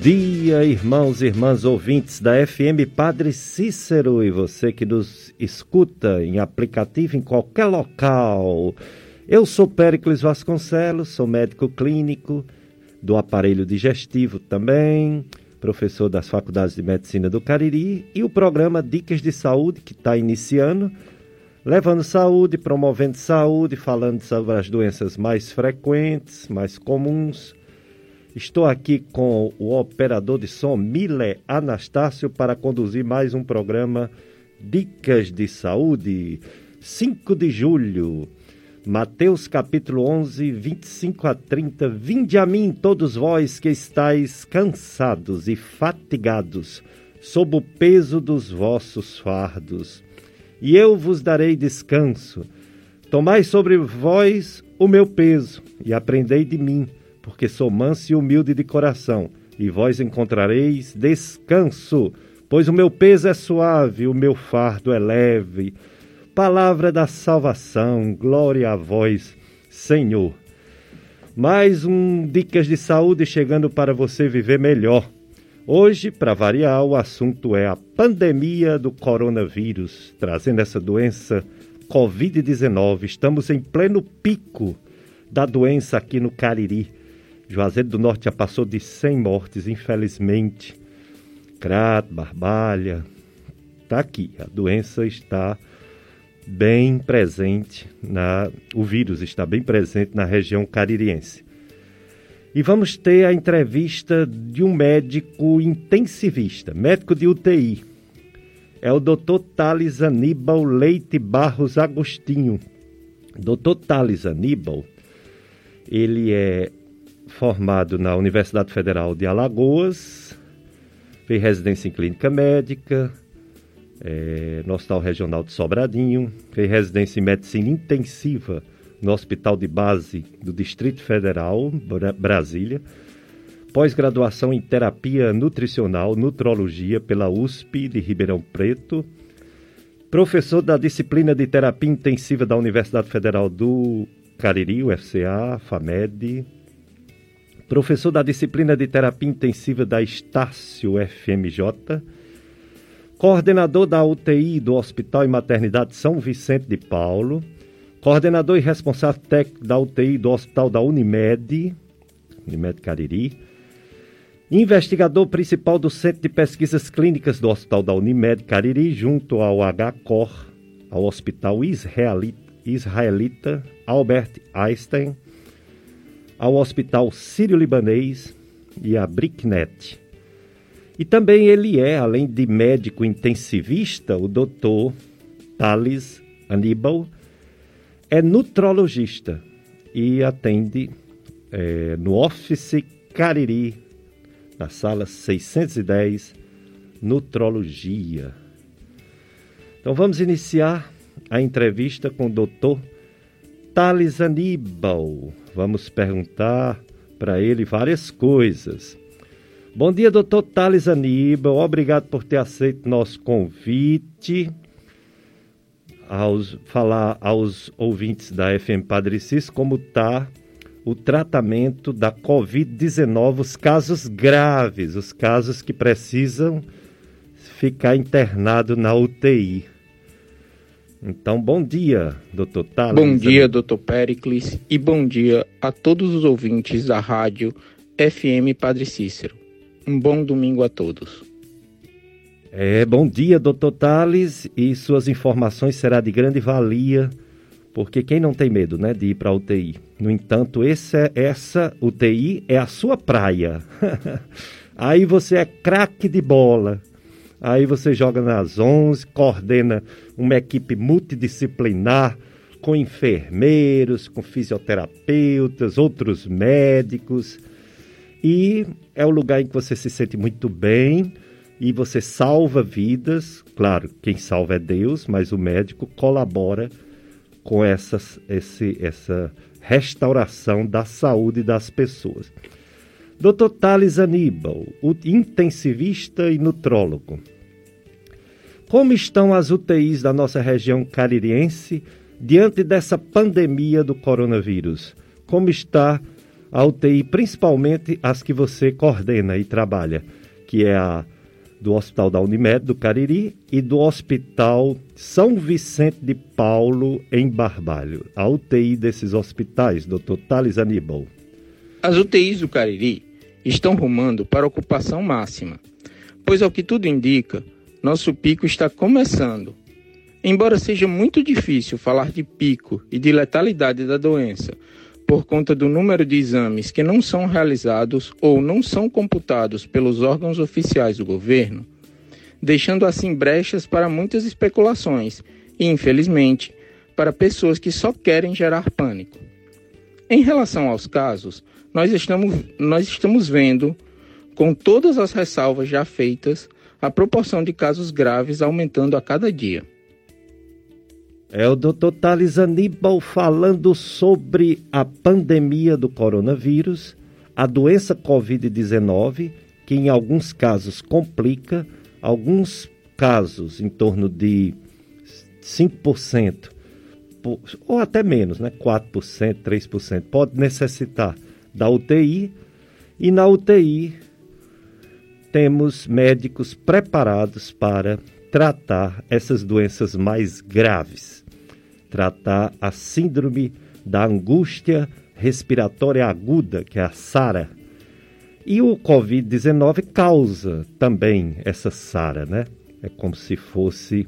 dia, irmãos e irmãs ouvintes da FM Padre Cícero e você que nos escuta em aplicativo em qualquer local. Eu sou Péricles Vasconcelos, sou médico clínico do aparelho digestivo também, professor das faculdades de medicina do Cariri e o programa Dicas de Saúde que está iniciando, levando saúde, promovendo saúde, falando sobre as doenças mais frequentes, mais comuns Estou aqui com o operador de som Mile Anastácio para conduzir mais um programa Dicas de Saúde. 5 de julho, Mateus capítulo 11, 25 a 30. Vinde a mim, todos vós que estáis cansados e fatigados, sob o peso dos vossos fardos, e eu vos darei descanso. Tomai sobre vós o meu peso e aprendei de mim porque sou manso e humilde de coração, e vós encontrareis descanso, pois o meu peso é suave, o meu fardo é leve. Palavra da salvação, glória a vós, Senhor. Mais um Dicas de Saúde chegando para você viver melhor. Hoje, para variar, o assunto é a pandemia do coronavírus, trazendo essa doença Covid-19. Estamos em pleno pico da doença aqui no Cariri. Juazeiro do Norte já passou de 100 mortes, infelizmente. Crato, Barbalha, está aqui. A doença está bem presente, na, o vírus está bem presente na região caririense. E vamos ter a entrevista de um médico intensivista, médico de UTI. É o Dr. Thales Aníbal Leite Barros Agostinho. Dr. Thales Aníbal, ele é formado na Universidade Federal de Alagoas, fez residência em clínica médica, é, no Hospital Regional de Sobradinho, fez residência em medicina intensiva no Hospital de Base do Distrito Federal, Brasília, pós-graduação em terapia nutricional, nutrologia pela USP de Ribeirão Preto, professor da disciplina de terapia intensiva da Universidade Federal do Cariri, UFCA, FAMED, professor da disciplina de terapia intensiva da Estácio FMJ, coordenador da UTI do Hospital e Maternidade São Vicente de Paulo, coordenador e responsável técnico da UTI do Hospital da Unimed, Unimed Cariri, investigador principal do Centro de Pesquisas Clínicas do Hospital da Unimed Cariri, junto ao HCOR, ao Hospital Israelita, Israelita Albert Einstein, ao Hospital Sírio-Libanês e à BRICNET. E também ele é, além de médico intensivista, o doutor Thales Aníbal, é nutrologista e atende é, no Office Cariri, na sala 610, Nutrologia. Então vamos iniciar a entrevista com o doutor Thales Aníbal. Vamos perguntar para ele várias coisas. Bom dia, doutor Thales Aníbal. Obrigado por ter aceito nosso convite. Aos, falar aos ouvintes da FM Padre Cis como está o tratamento da Covid-19, os casos graves, os casos que precisam ficar internado na UTI. Então, bom dia, doutor Thales. Bom dia, doutor Pericles, e bom dia a todos os ouvintes da rádio FM Padre Cícero. Um bom domingo a todos. É, bom dia, doutor Thales, e suas informações será de grande valia, porque quem não tem medo, né, de ir para a UTI? No entanto, essa, essa UTI é a sua praia. Aí você é craque de bola. Aí você joga nas 11, coordena uma equipe multidisciplinar com enfermeiros, com fisioterapeutas, outros médicos. E é o lugar em que você se sente muito bem e você salva vidas. Claro, quem salva é Deus, mas o médico colabora com essas, esse, essa restauração da saúde das pessoas. Dr. Thales Aníbal, o intensivista e nutrólogo. Como estão as UTIs da nossa região caririense diante dessa pandemia do coronavírus? Como está a UTI, principalmente as que você coordena e trabalha, que é a do Hospital da Unimed do Cariri e do Hospital São Vicente de Paulo em Barbalho. A UTI desses hospitais, Dr. Thales Aníbal. As UTIs do Cariri estão rumando para ocupação máxima, pois ao que tudo indica, nosso pico está começando. Embora seja muito difícil falar de pico e de letalidade da doença, por conta do número de exames que não são realizados ou não são computados pelos órgãos oficiais do governo, deixando assim brechas para muitas especulações e, infelizmente, para pessoas que só querem gerar pânico. Em relação aos casos, nós estamos, nós estamos vendo, com todas as ressalvas já feitas, a proporção de casos graves aumentando a cada dia. É o Dr. Thales Aníbal falando sobre a pandemia do coronavírus, a doença Covid-19, que em alguns casos complica, alguns casos em torno de 5%, ou até menos, né? 4%, 3%, pode necessitar da UTI, e na UTI temos médicos preparados para tratar essas doenças mais graves, tratar a síndrome da angústia respiratória aguda, que é a SARA. E o Covid-19 causa também essa SARA, né? É como se fosse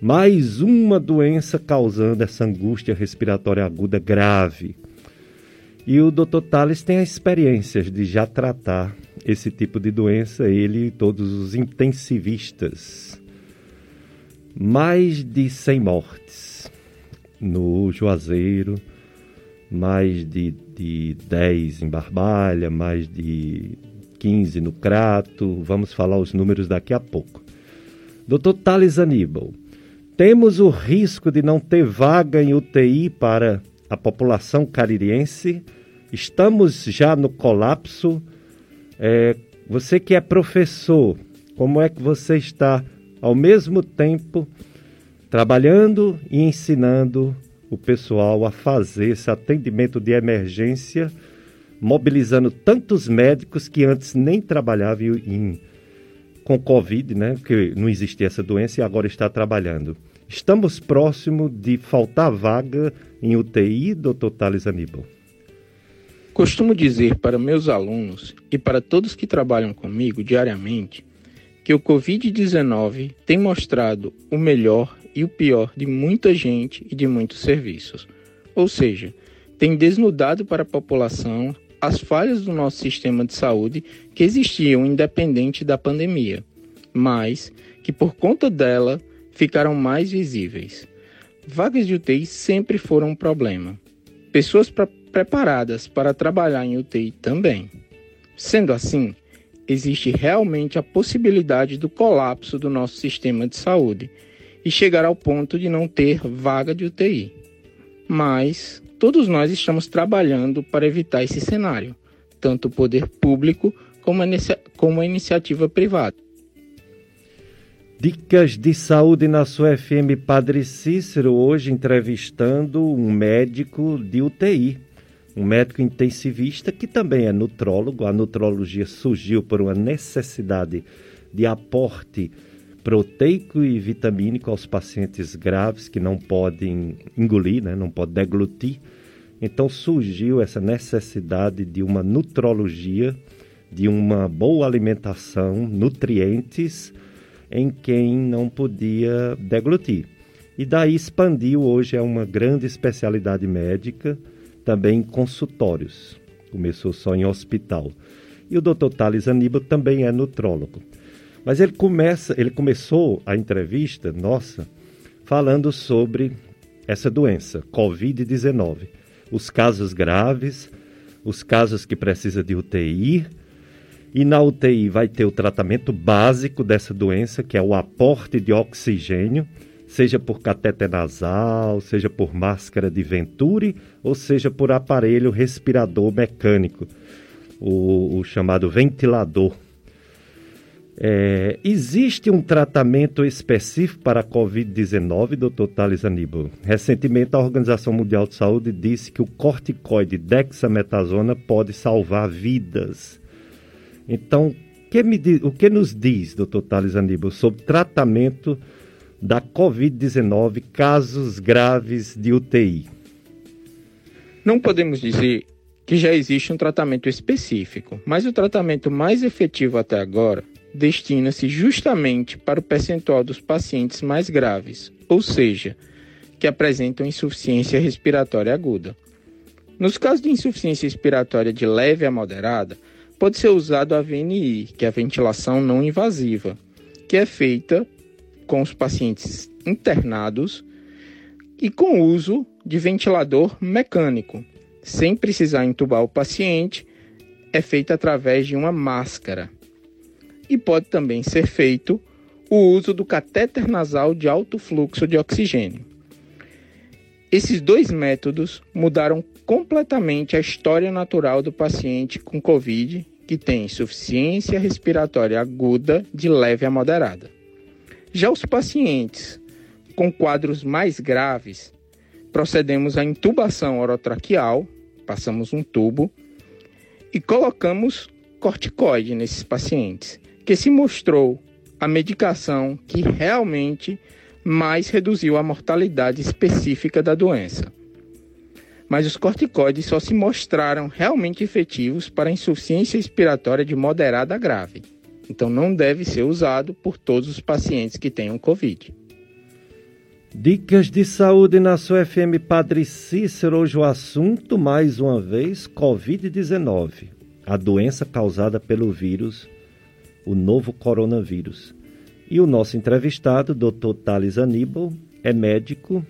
mais uma doença causando essa angústia respiratória aguda grave. E o Dr. Tales tem a experiência de já tratar esse tipo de doença, ele e todos os intensivistas mais de 100 mortes no Juazeiro, mais de, de 10 em Barbalha, mais de 15 no Crato. Vamos falar os números daqui a pouco. Doutor Thales Aníbal, temos o risco de não ter vaga em UTI para a população caririense? Estamos já no colapso? É, você que é professor, como é que você está ao mesmo tempo trabalhando e ensinando o pessoal a fazer esse atendimento de emergência, mobilizando tantos médicos que antes nem trabalhavam em, com Covid, né? Porque não existia essa doença e agora está trabalhando. Estamos próximo de faltar vaga em UTI, doutor Thales Aníbal. Costumo dizer para meus alunos e para todos que trabalham comigo diariamente que o Covid-19 tem mostrado o melhor e o pior de muita gente e de muitos serviços. Ou seja, tem desnudado para a população as falhas do nosso sistema de saúde que existiam independente da pandemia, mas que por conta dela ficaram mais visíveis. Vagas de UTI sempre foram um problema. Pessoas preparadas para trabalhar em UTI também. Sendo assim, existe realmente a possibilidade do colapso do nosso sistema de saúde e chegar ao ponto de não ter vaga de UTI. Mas todos nós estamos trabalhando para evitar esse cenário, tanto o poder público como a, como a iniciativa privada. Dicas de saúde na sua FM Padre Cícero, hoje entrevistando um médico de UTI um médico intensivista que também é nutrólogo. A nutrologia surgiu por uma necessidade de aporte proteico e vitamínico aos pacientes graves que não podem engolir, né? não podem deglutir. Então surgiu essa necessidade de uma nutrologia, de uma boa alimentação, nutrientes em quem não podia deglutir. E daí expandiu, hoje é uma grande especialidade médica também em consultórios. Começou só em hospital. E o Dr. Thales Aníbal também é nutrólogo. Mas ele começa, ele começou a entrevista nossa falando sobre essa doença, COVID-19, os casos graves, os casos que precisa de UTI, e na UTI vai ter o tratamento básico dessa doença, que é o aporte de oxigênio seja por cateter nasal, seja por máscara de Venturi ou seja por aparelho respirador mecânico, o, o chamado ventilador. É, existe um tratamento específico para a Covid-19, doutor Thales Aníbal? Recentemente, a Organização Mundial de Saúde disse que o corticoide dexametasona pode salvar vidas. Então, que diz, o que nos diz, doutor Thales Aníbal, sobre tratamento da Covid-19, casos graves de UTI? Não podemos dizer que já existe um tratamento específico, mas o tratamento mais efetivo até agora destina-se justamente para o percentual dos pacientes mais graves, ou seja, que apresentam insuficiência respiratória aguda. Nos casos de insuficiência respiratória de leve a moderada, pode ser usado a VNI, que é a ventilação não invasiva, que é feita com os pacientes internados e com uso de ventilador mecânico, sem precisar entubar o paciente, é feita através de uma máscara e pode também ser feito o uso do catéter nasal de alto fluxo de oxigênio. Esses dois métodos mudaram completamente a história natural do paciente com Covid que tem insuficiência respiratória aguda de leve a moderada. Já os pacientes com quadros mais graves, procedemos à intubação orotraqueal, passamos um tubo e colocamos corticoide nesses pacientes que se mostrou a medicação que realmente mais reduziu a mortalidade específica da doença. Mas os corticoides só se mostraram realmente efetivos para insuficiência respiratória de moderada a grave. Então não deve ser usado por todos os pacientes que tenham Covid. Dicas de saúde na sua FM Padre Cícero. Hoje o assunto, mais uma vez, Covid-19. A doença causada pelo vírus o novo coronavírus. E o nosso entrevistado, Dr. Thales Aníbal, é médico,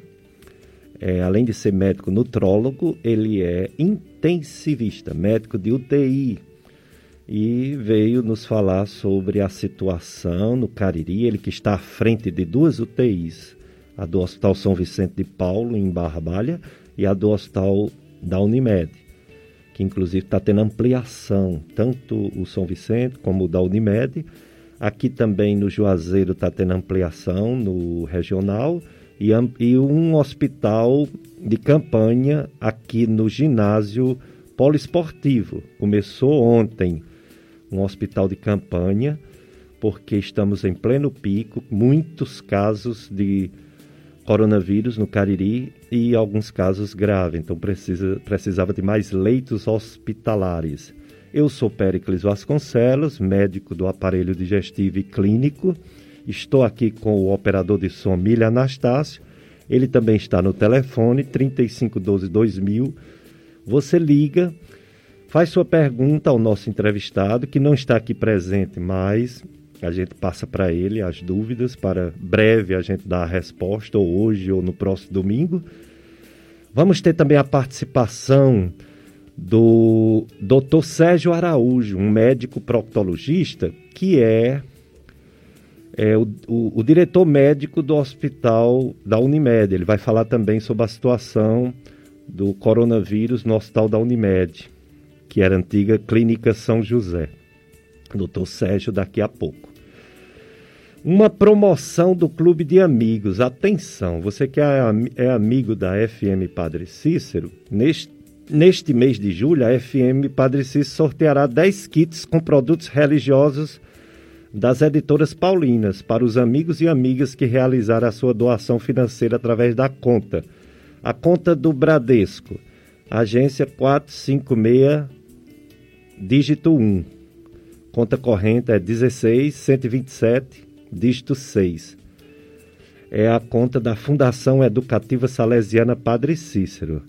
é, além de ser médico nutrólogo, ele é intensivista, médico de UTI. E veio nos falar sobre a situação no Cariri, ele que está à frente de duas UTIs, a do Hospital São Vicente de Paulo, em Barbalha, e a do Hospital da Unimed que inclusive está tendo ampliação, tanto o São Vicente como o da Unimed. Aqui também no Juazeiro está tendo ampliação no regional e, e um hospital de campanha aqui no ginásio poliesportivo. Começou ontem um hospital de campanha, porque estamos em pleno pico, muitos casos de coronavírus no Cariri e alguns casos graves, então precisa, precisava de mais leitos hospitalares. Eu sou Péricles Vasconcelos, médico do aparelho digestivo e clínico. Estou aqui com o operador de som Milha Anastácio. Ele também está no telefone 3512 2000. Você liga, faz sua pergunta ao nosso entrevistado, que não está aqui presente, mas a gente passa para ele as dúvidas para breve a gente dar a resposta, ou hoje ou no próximo domingo. Vamos ter também a participação do Dr. Sérgio Araújo, um médico proctologista que é, é o, o, o, diretor médico do hospital da Unimed. Ele vai falar também sobre a situação do coronavírus no hospital da Unimed, que era a antiga Clínica São José. Doutor Sérgio, daqui a pouco. Uma promoção do Clube de Amigos. Atenção, você que é, é amigo da FM Padre Cícero, neste, neste mês de julho, a FM Padre Cícero sorteará 10 kits com produtos religiosos das editoras paulinas para os amigos e amigas que realizarem a sua doação financeira através da conta. A conta do Bradesco, agência 456, dígito 1. Conta corrente é 16 127 dígito 6. É a conta da Fundação Educativa Salesiana Padre Cícero.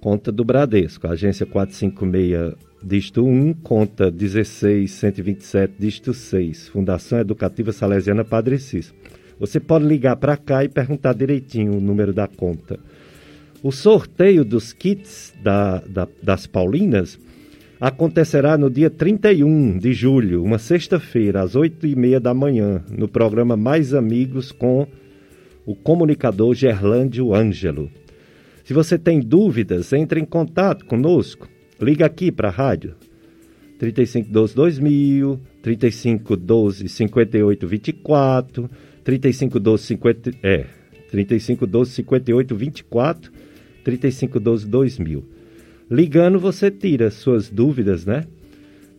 Conta do Bradesco, agência 456, dígito 1, conta 16127, dígito 6. Fundação Educativa Salesiana Padre Cícero. Você pode ligar para cá e perguntar direitinho o número da conta. O sorteio dos kits da, da, das Paulinas acontecerá no dia 31 de julho, uma sexta-feira, às oito e meia da manhã, no programa Mais Amigos com o comunicador Gerlândio Ângelo. Se você tem dúvidas, entre em contato conosco. Liga aqui para a rádio 3512 2000, 3512 5824, 3512 50, é, 3512 5824, 3512 2000. Ligando você tira suas dúvidas, né?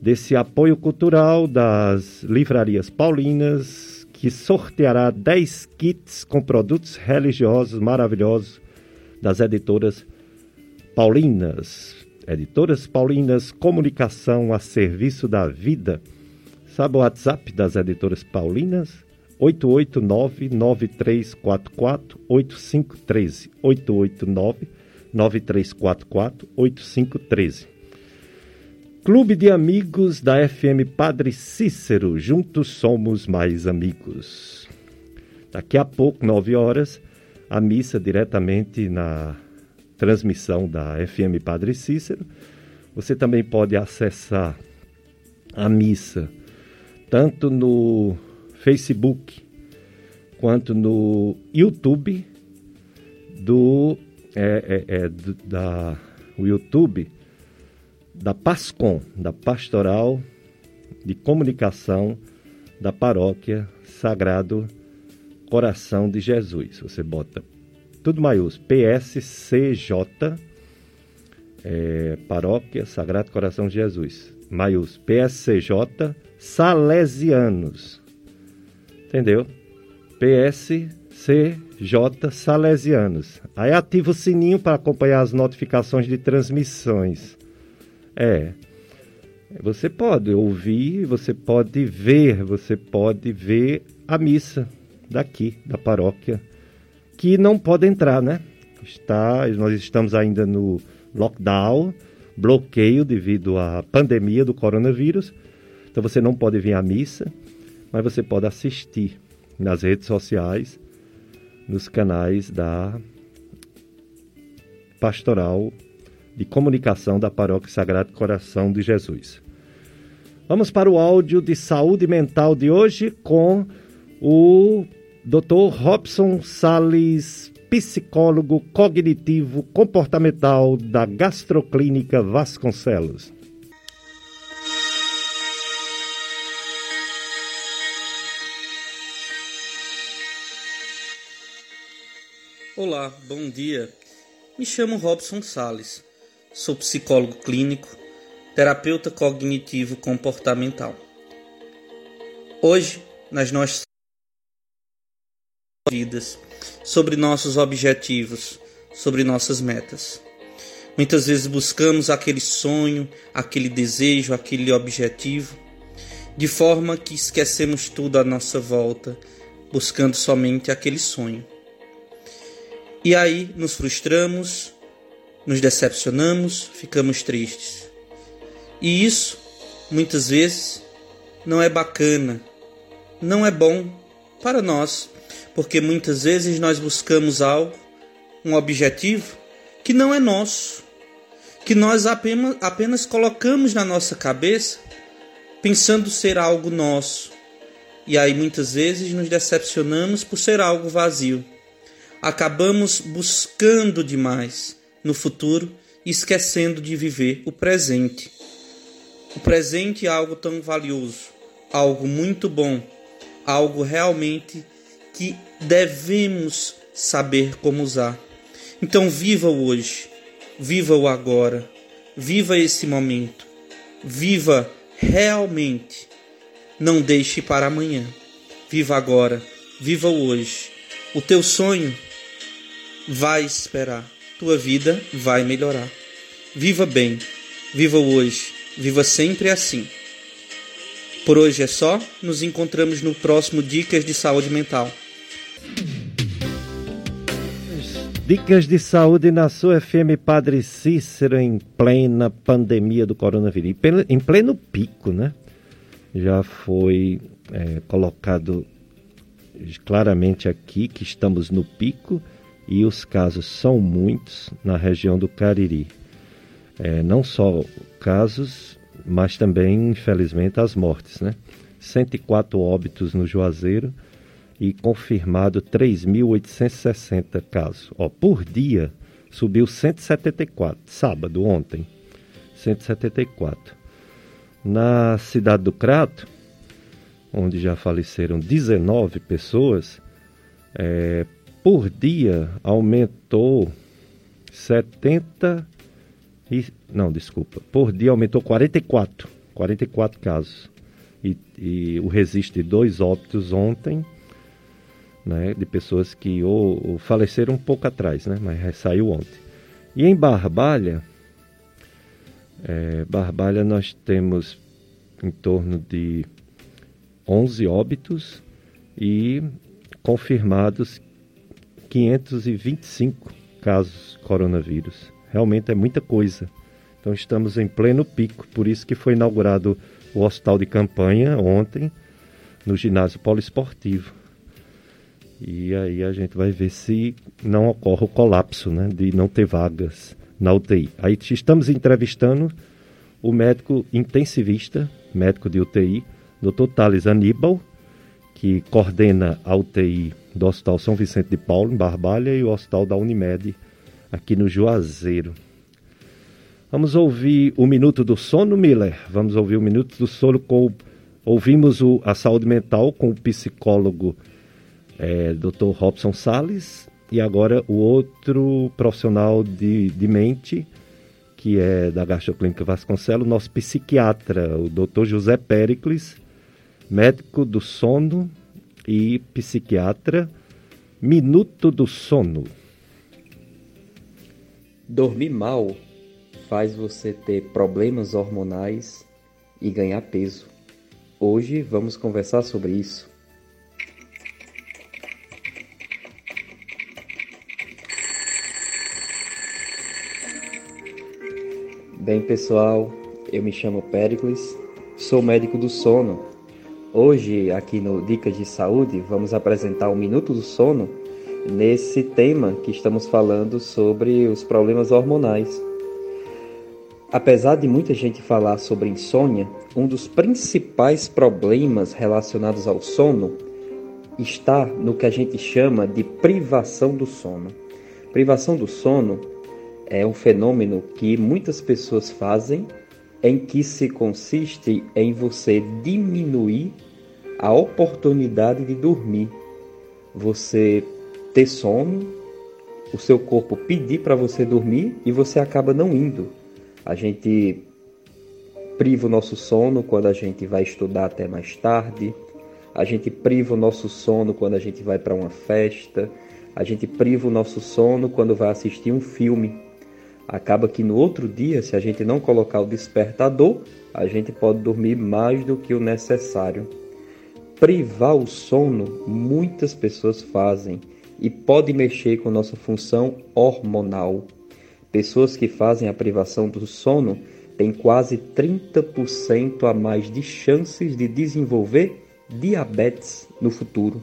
Desse apoio cultural das livrarias paulinas, que sorteará 10 kits com produtos religiosos maravilhosos das editoras paulinas. Editoras Paulinas, comunicação a serviço da vida. Sabe o WhatsApp das editoras Paulinas? 889-9344-8513. 889-9344-8513. Clube de Amigos da FM Padre Cícero. Juntos somos mais amigos. Daqui a pouco, 9 horas, a missa diretamente na transmissão da FM Padre Cícero. Você também pode acessar a missa tanto no Facebook quanto no YouTube do, é, é, é, da o YouTube da Pascom, da Pastoral de Comunicação da Paróquia Sagrado Coração de Jesus. Você bota tudo maiúsculo, PSCJ, é, Paróquia Sagrado Coração de Jesus, maiúsculo, PSCJ Salesianos, entendeu? PSCJ Salesianos. Aí ativa o sininho para acompanhar as notificações de transmissões. É, você pode ouvir, você pode ver, você pode ver a missa daqui, da paróquia que não pode entrar, né? Está, nós estamos ainda no lockdown, bloqueio devido à pandemia do coronavírus. Então você não pode vir à missa, mas você pode assistir nas redes sociais, nos canais da Pastoral de Comunicação da Paróquia Sagrado Coração de Jesus. Vamos para o áudio de saúde mental de hoje com o Dr. Robson Sales, psicólogo cognitivo comportamental da Gastroclínica Vasconcelos. Olá, bom dia. Me chamo Robson Sales. Sou psicólogo clínico, terapeuta cognitivo comportamental. Hoje, nas nossas vidas, sobre nossos objetivos, sobre nossas metas. Muitas vezes buscamos aquele sonho, aquele desejo, aquele objetivo, de forma que esquecemos tudo à nossa volta, buscando somente aquele sonho. E aí nos frustramos, nos decepcionamos, ficamos tristes. E isso, muitas vezes, não é bacana, não é bom para nós porque muitas vezes nós buscamos algo, um objetivo, que não é nosso, que nós apenas, apenas colocamos na nossa cabeça pensando ser algo nosso. E aí muitas vezes nos decepcionamos por ser algo vazio. Acabamos buscando demais no futuro esquecendo de viver o presente. O presente é algo tão valioso, algo muito bom, algo realmente que devemos saber como usar. Então, viva o hoje, viva o agora, viva esse momento, viva realmente. Não deixe para amanhã. Viva agora, viva o hoje. O teu sonho vai esperar, tua vida vai melhorar. Viva bem, viva o hoje, viva sempre assim. Por hoje é só, nos encontramos no próximo Dicas de Saúde Mental. Dicas de saúde na sua FM Padre Cícero em plena pandemia do coronavírus. Em pleno pico, né? Já foi é, colocado claramente aqui que estamos no pico e os casos são muitos na região do Cariri. É, não só casos, mas também, infelizmente, as mortes, né? 104 óbitos no Juazeiro e confirmado 3.860 casos. Ó, por dia subiu 174, sábado, ontem, 174. Na cidade do Crato, onde já faleceram 19 pessoas, é, por dia aumentou 70 e não, desculpa, por dia aumentou 44, 44 casos. E, e o registro de dois óbitos ontem, né, de pessoas que ou, ou faleceram um pouco atrás, né, mas saiu ontem. E em Barbalha, é, Barbalha nós temos em torno de 11 óbitos e confirmados 525 casos coronavírus. Realmente é muita coisa. Então estamos em pleno pico, por isso que foi inaugurado o hospital de campanha ontem no ginásio poliesportivo. E aí a gente vai ver se não ocorre o colapso, né, de não ter vagas na UTI. Aí estamos entrevistando o médico intensivista, médico de UTI, Dr. Thales Aníbal, que coordena a UTI do Hospital São Vicente de Paulo, em Barbalha, e o Hospital da Unimed, aqui no Juazeiro. Vamos ouvir o Minuto do Sono, Miller. Vamos ouvir o Minuto do Sono com. Ouvimos o, a saúde mental com o psicólogo é, Dr. Robson Sales e agora o outro profissional de, de mente, que é da Gastroclínica Vasconcelos, nosso psiquiatra, o Dr. José Pericles, médico do sono e psiquiatra. Minuto do sono. Dormir mal faz você ter problemas hormonais e ganhar peso. Hoje vamos conversar sobre isso. Bem, pessoal, eu me chamo Pericles, sou médico do sono. Hoje, aqui no Dicas de Saúde, vamos apresentar o Minuto do Sono nesse tema que estamos falando sobre os problemas hormonais. Apesar de muita gente falar sobre insônia, um dos principais problemas relacionados ao sono está no que a gente chama de privação do sono. Privação do sono é um fenômeno que muitas pessoas fazem, em que se consiste em você diminuir a oportunidade de dormir. Você ter sono, o seu corpo pedir para você dormir e você acaba não indo. A gente priva o nosso sono quando a gente vai estudar até mais tarde, a gente priva o nosso sono quando a gente vai para uma festa, a gente priva o nosso sono quando vai assistir um filme acaba que no outro dia, se a gente não colocar o despertador, a gente pode dormir mais do que o necessário. Privar o sono, muitas pessoas fazem e pode mexer com nossa função hormonal. Pessoas que fazem a privação do sono têm quase 30% a mais de chances de desenvolver diabetes no futuro.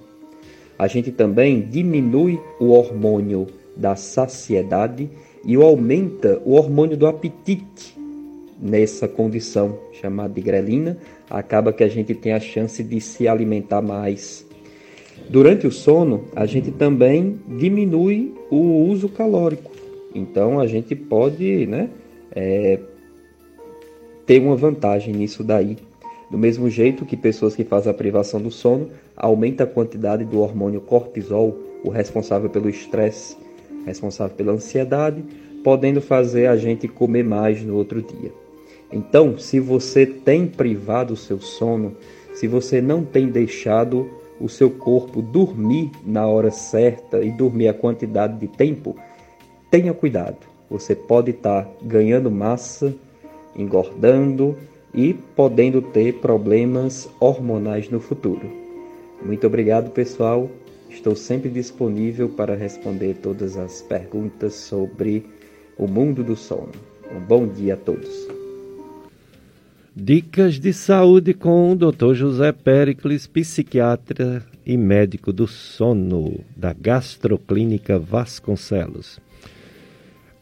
A gente também diminui o hormônio da saciedade e aumenta o hormônio do apetite nessa condição chamada de grelina, acaba que a gente tem a chance de se alimentar mais. Durante o sono, a gente também diminui o uso calórico. Então a gente pode né, é, ter uma vantagem nisso daí. Do mesmo jeito que pessoas que fazem a privação do sono aumenta a quantidade do hormônio cortisol, o responsável pelo estresse responsável pela ansiedade, podendo fazer a gente comer mais no outro dia. Então, se você tem privado o seu sono, se você não tem deixado o seu corpo dormir na hora certa e dormir a quantidade de tempo, tenha cuidado. Você pode estar ganhando massa, engordando e podendo ter problemas hormonais no futuro. Muito obrigado, pessoal. Estou sempre disponível para responder todas as perguntas sobre o mundo do sono. Um bom dia a todos. Dicas de saúde com o Dr. José Pericles, psiquiatra e médico do sono da Gastroclínica Vasconcelos.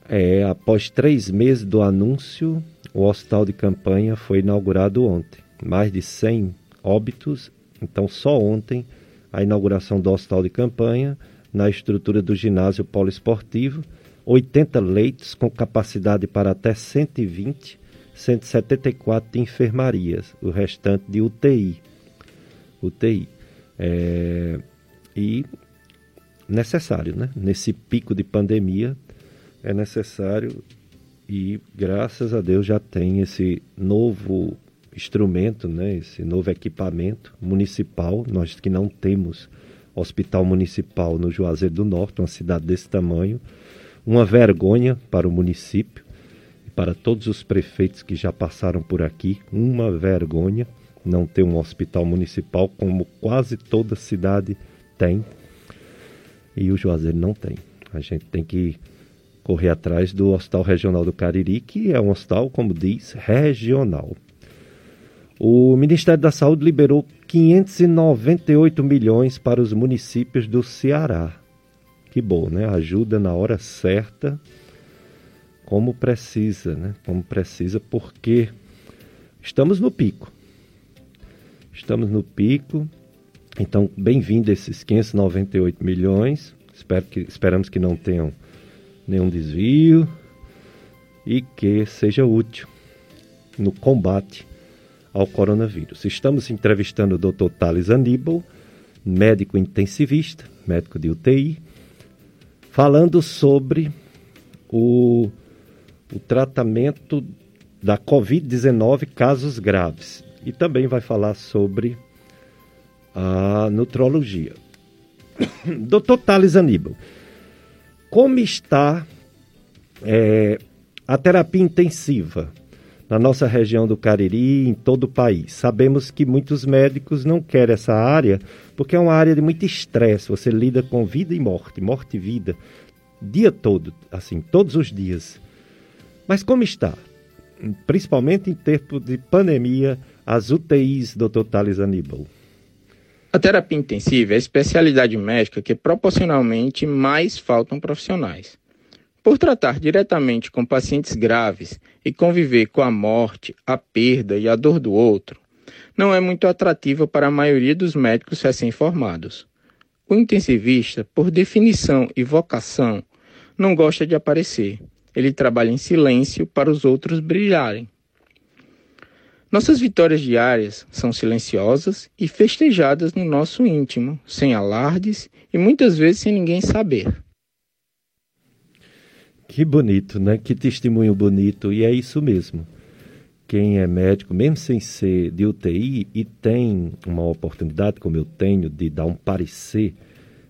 É, após três meses do anúncio, o hospital de campanha foi inaugurado ontem. Mais de 100 óbitos, então só ontem a inauguração do hospital de campanha na estrutura do ginásio poliesportivo, 80 leitos com capacidade para até 120, 174 de enfermarias, o restante de UTI. UTI. É, e necessário, né? Nesse pico de pandemia é necessário e graças a Deus já tem esse novo instrumento, né? Esse novo equipamento municipal. Nós que não temos hospital municipal no Juazeiro do Norte, uma cidade desse tamanho, uma vergonha para o município e para todos os prefeitos que já passaram por aqui, uma vergonha não ter um hospital municipal como quase toda cidade tem e o Juazeiro não tem. A gente tem que correr atrás do Hospital Regional do Cariri, que é um hospital, como diz, regional. O Ministério da Saúde liberou 598 milhões para os municípios do Ceará. Que bom, né? Ajuda na hora certa, como precisa, né? Como precisa, porque estamos no pico. Estamos no pico. Então, bem-vindo esses 598 milhões. Espero que, esperamos que não tenham nenhum desvio e que seja útil no combate ao coronavírus. Estamos entrevistando o Dr. Thales Aníbal, médico intensivista, médico de UTI, falando sobre o, o tratamento da Covid-19, casos graves. E também vai falar sobre a nutrologia. Doutor Thales Aníbal, como está é, a terapia intensiva na nossa região do Cariri, em todo o país. Sabemos que muitos médicos não querem essa área porque é uma área de muito estresse. Você lida com vida e morte, morte e vida, dia todo, assim, todos os dias. Mas como está? Principalmente em tempo de pandemia, as UTIs, Dr. Thales Aníbal. A terapia intensiva é a especialidade médica que proporcionalmente mais faltam profissionais. Por tratar diretamente com pacientes graves e conviver com a morte, a perda e a dor do outro, não é muito atrativa para a maioria dos médicos recém-formados. O intensivista, por definição e vocação, não gosta de aparecer. Ele trabalha em silêncio para os outros brilharem. Nossas vitórias diárias são silenciosas e festejadas no nosso íntimo, sem alardes e muitas vezes sem ninguém saber. Que bonito, né? Que testemunho bonito. E é isso mesmo. Quem é médico, mesmo sem ser de UTI, e tem uma oportunidade, como eu tenho, de dar um parecer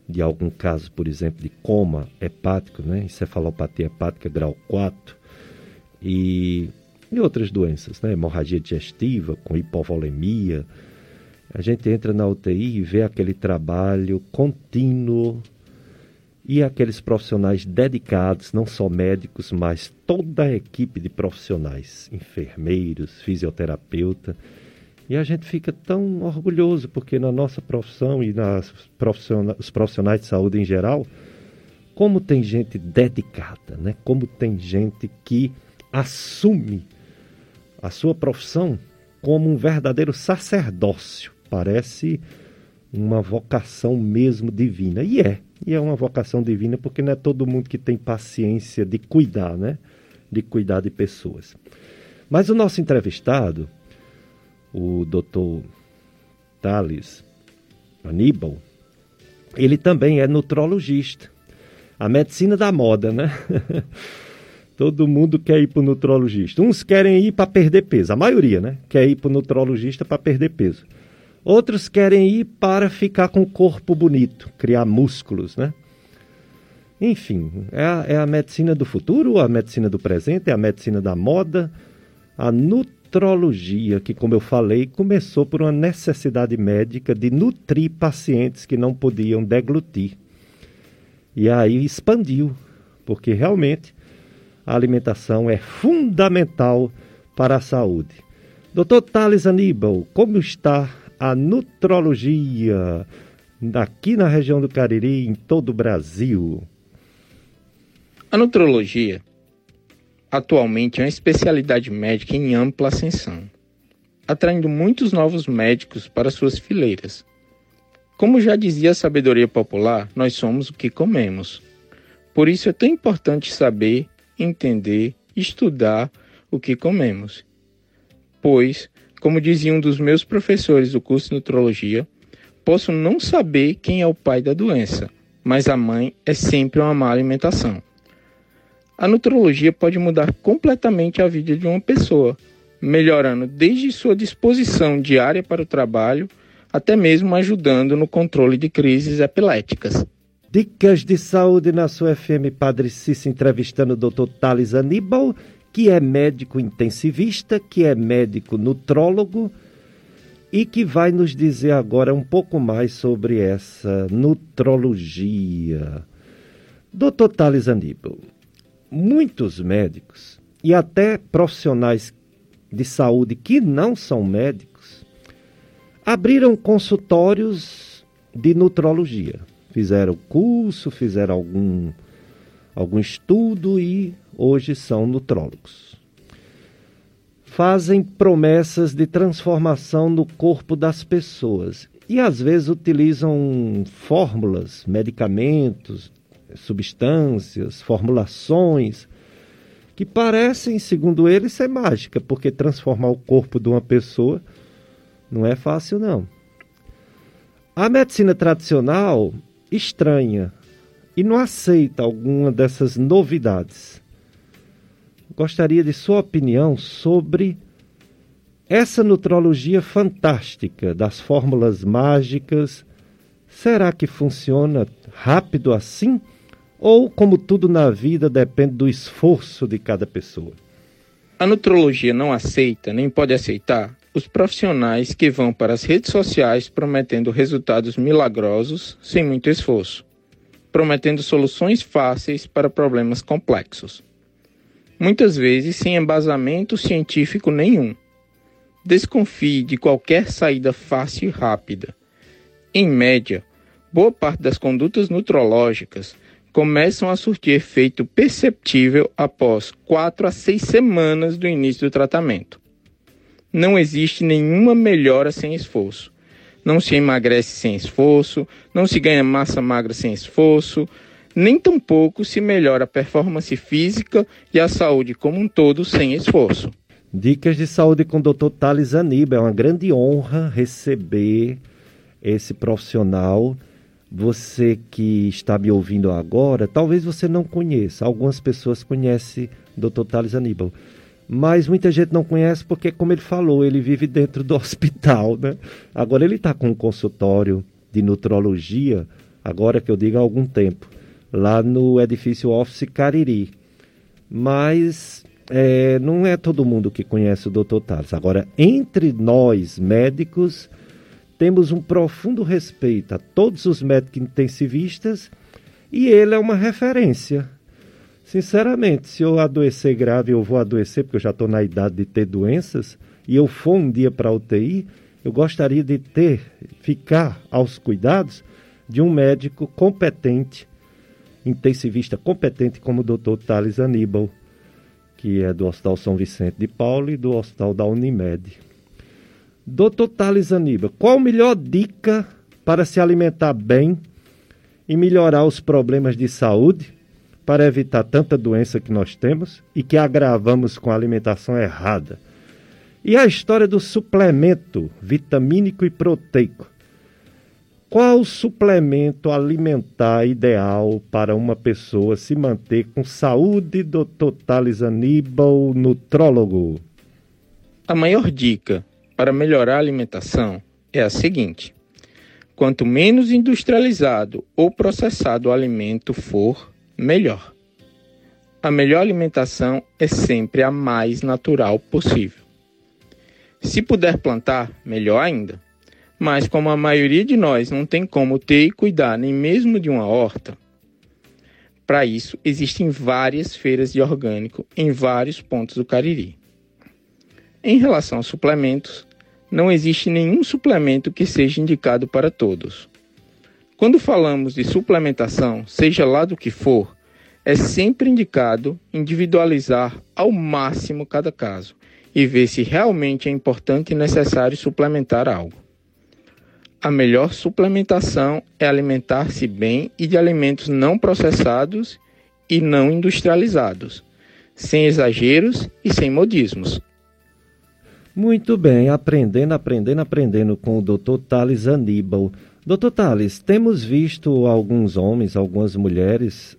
de algum caso, por exemplo, de coma hepático, né? Encefalopatia hepática grau 4 e, e outras doenças, né? Hemorragia digestiva com hipovolemia. A gente entra na UTI e vê aquele trabalho contínuo e aqueles profissionais dedicados, não só médicos, mas toda a equipe de profissionais, enfermeiros, fisioterapeuta. E a gente fica tão orgulhoso porque na nossa profissão e nas profissionais, os profissionais de saúde em geral, como tem gente dedicada, né? Como tem gente que assume a sua profissão como um verdadeiro sacerdócio. Parece uma vocação mesmo divina. E é, e é uma vocação divina porque não é todo mundo que tem paciência de cuidar, né? De cuidar de pessoas. Mas o nosso entrevistado, o doutor Thales Aníbal, ele também é nutrologista. A medicina da moda, né? Todo mundo quer ir para o nutrologista. Uns querem ir para perder peso, a maioria, né? Quer ir para o nutrologista para perder peso. Outros querem ir para ficar com o corpo bonito, criar músculos, né? Enfim, é a, é a medicina do futuro, a medicina do presente, é a medicina da moda, a nutrologia, que, como eu falei, começou por uma necessidade médica de nutrir pacientes que não podiam deglutir. E aí expandiu, porque realmente a alimentação é fundamental para a saúde. Doutor Thales Aníbal, como está a nutrologia aqui na região do Cariri, em todo o Brasil? A nutrologia atualmente é uma especialidade médica em ampla ascensão, atraindo muitos novos médicos para suas fileiras. Como já dizia a sabedoria popular, nós somos o que comemos. Por isso é tão importante saber, entender, estudar o que comemos pois, como dizia um dos meus professores do curso de nutrologia, posso não saber quem é o pai da doença, mas a mãe é sempre uma má alimentação. A nutrologia pode mudar completamente a vida de uma pessoa, melhorando desde sua disposição diária para o trabalho até mesmo ajudando no controle de crises epiléticas. Dicas de saúde na sua FM Padre Cícero entrevistando o Dr. Thales Aníbal, que é médico intensivista, que é médico nutrólogo e que vai nos dizer agora um pouco mais sobre essa nutrologia. Dr. Thales Aníbal, muitos médicos e até profissionais de saúde que não são médicos abriram consultórios de nutrologia. Fizeram curso, fizeram algum, algum estudo e hoje são nutrólogos. Fazem promessas de transformação no corpo das pessoas e às vezes utilizam fórmulas, medicamentos, substâncias, formulações que parecem, segundo eles, ser mágica, porque transformar o corpo de uma pessoa não é fácil, não. A medicina tradicional estranha e não aceita alguma dessas novidades. Gostaria de sua opinião sobre essa nutrologia fantástica das fórmulas mágicas. Será que funciona rápido assim? Ou, como tudo na vida, depende do esforço de cada pessoa? A nutrologia não aceita, nem pode aceitar, os profissionais que vão para as redes sociais prometendo resultados milagrosos sem muito esforço, prometendo soluções fáceis para problemas complexos. Muitas vezes sem embasamento científico nenhum. Desconfie de qualquer saída fácil e rápida. Em média, boa parte das condutas nutrológicas começam a surtir efeito perceptível após 4 a 6 semanas do início do tratamento. Não existe nenhuma melhora sem esforço. Não se emagrece sem esforço, não se ganha massa magra sem esforço, nem tampouco se melhora a performance física e a saúde como um todo sem esforço. Dicas de saúde com o Dr. Thales Aníbal. É uma grande honra receber esse profissional. Você que está me ouvindo agora, talvez você não conheça. Algumas pessoas conhecem o Dr. Thales Aníbal mas muita gente não conhece porque, como ele falou, ele vive dentro do hospital, né? Agora ele está com um consultório de nutrologia, agora que eu digo há algum tempo, lá no edifício Office Cariri. Mas é, não é todo mundo que conhece o Dr. Tales. Agora, entre nós médicos, temos um profundo respeito a todos os médicos intensivistas e ele é uma referência Sinceramente, se eu adoecer grave, eu vou adoecer porque eu já estou na idade de ter doenças e eu for um dia para a UTI, eu gostaria de ter, ficar aos cuidados de um médico competente, intensivista competente como o Dr. Thales Aníbal, que é do Hospital São Vicente de Paulo e do Hospital da Unimed. Dr. Thales Aníbal, qual a melhor dica para se alimentar bem e melhorar os problemas de saúde? Para evitar tanta doença que nós temos e que agravamos com a alimentação errada. E a história do suplemento vitamínico e proteico. Qual suplemento alimentar ideal para uma pessoa se manter com saúde, Dr. Thales Aníbal, nutrólogo? A maior dica para melhorar a alimentação é a seguinte: quanto menos industrializado ou processado o alimento for, melhor. A melhor alimentação é sempre a mais natural possível. Se puder plantar, melhor ainda. Mas como a maioria de nós não tem como ter e cuidar nem mesmo de uma horta, para isso existem várias feiras de orgânico em vários pontos do Cariri. Em relação a suplementos, não existe nenhum suplemento que seja indicado para todos. Quando falamos de suplementação, seja lá do que for, é sempre indicado individualizar ao máximo cada caso e ver se realmente é importante e necessário suplementar algo. A melhor suplementação é alimentar-se bem e de alimentos não processados e não industrializados, sem exageros e sem modismos. Muito bem, aprendendo, aprendendo, aprendendo com o Dr. Thales Aníbal. Doutor Thales, temos visto alguns homens, algumas mulheres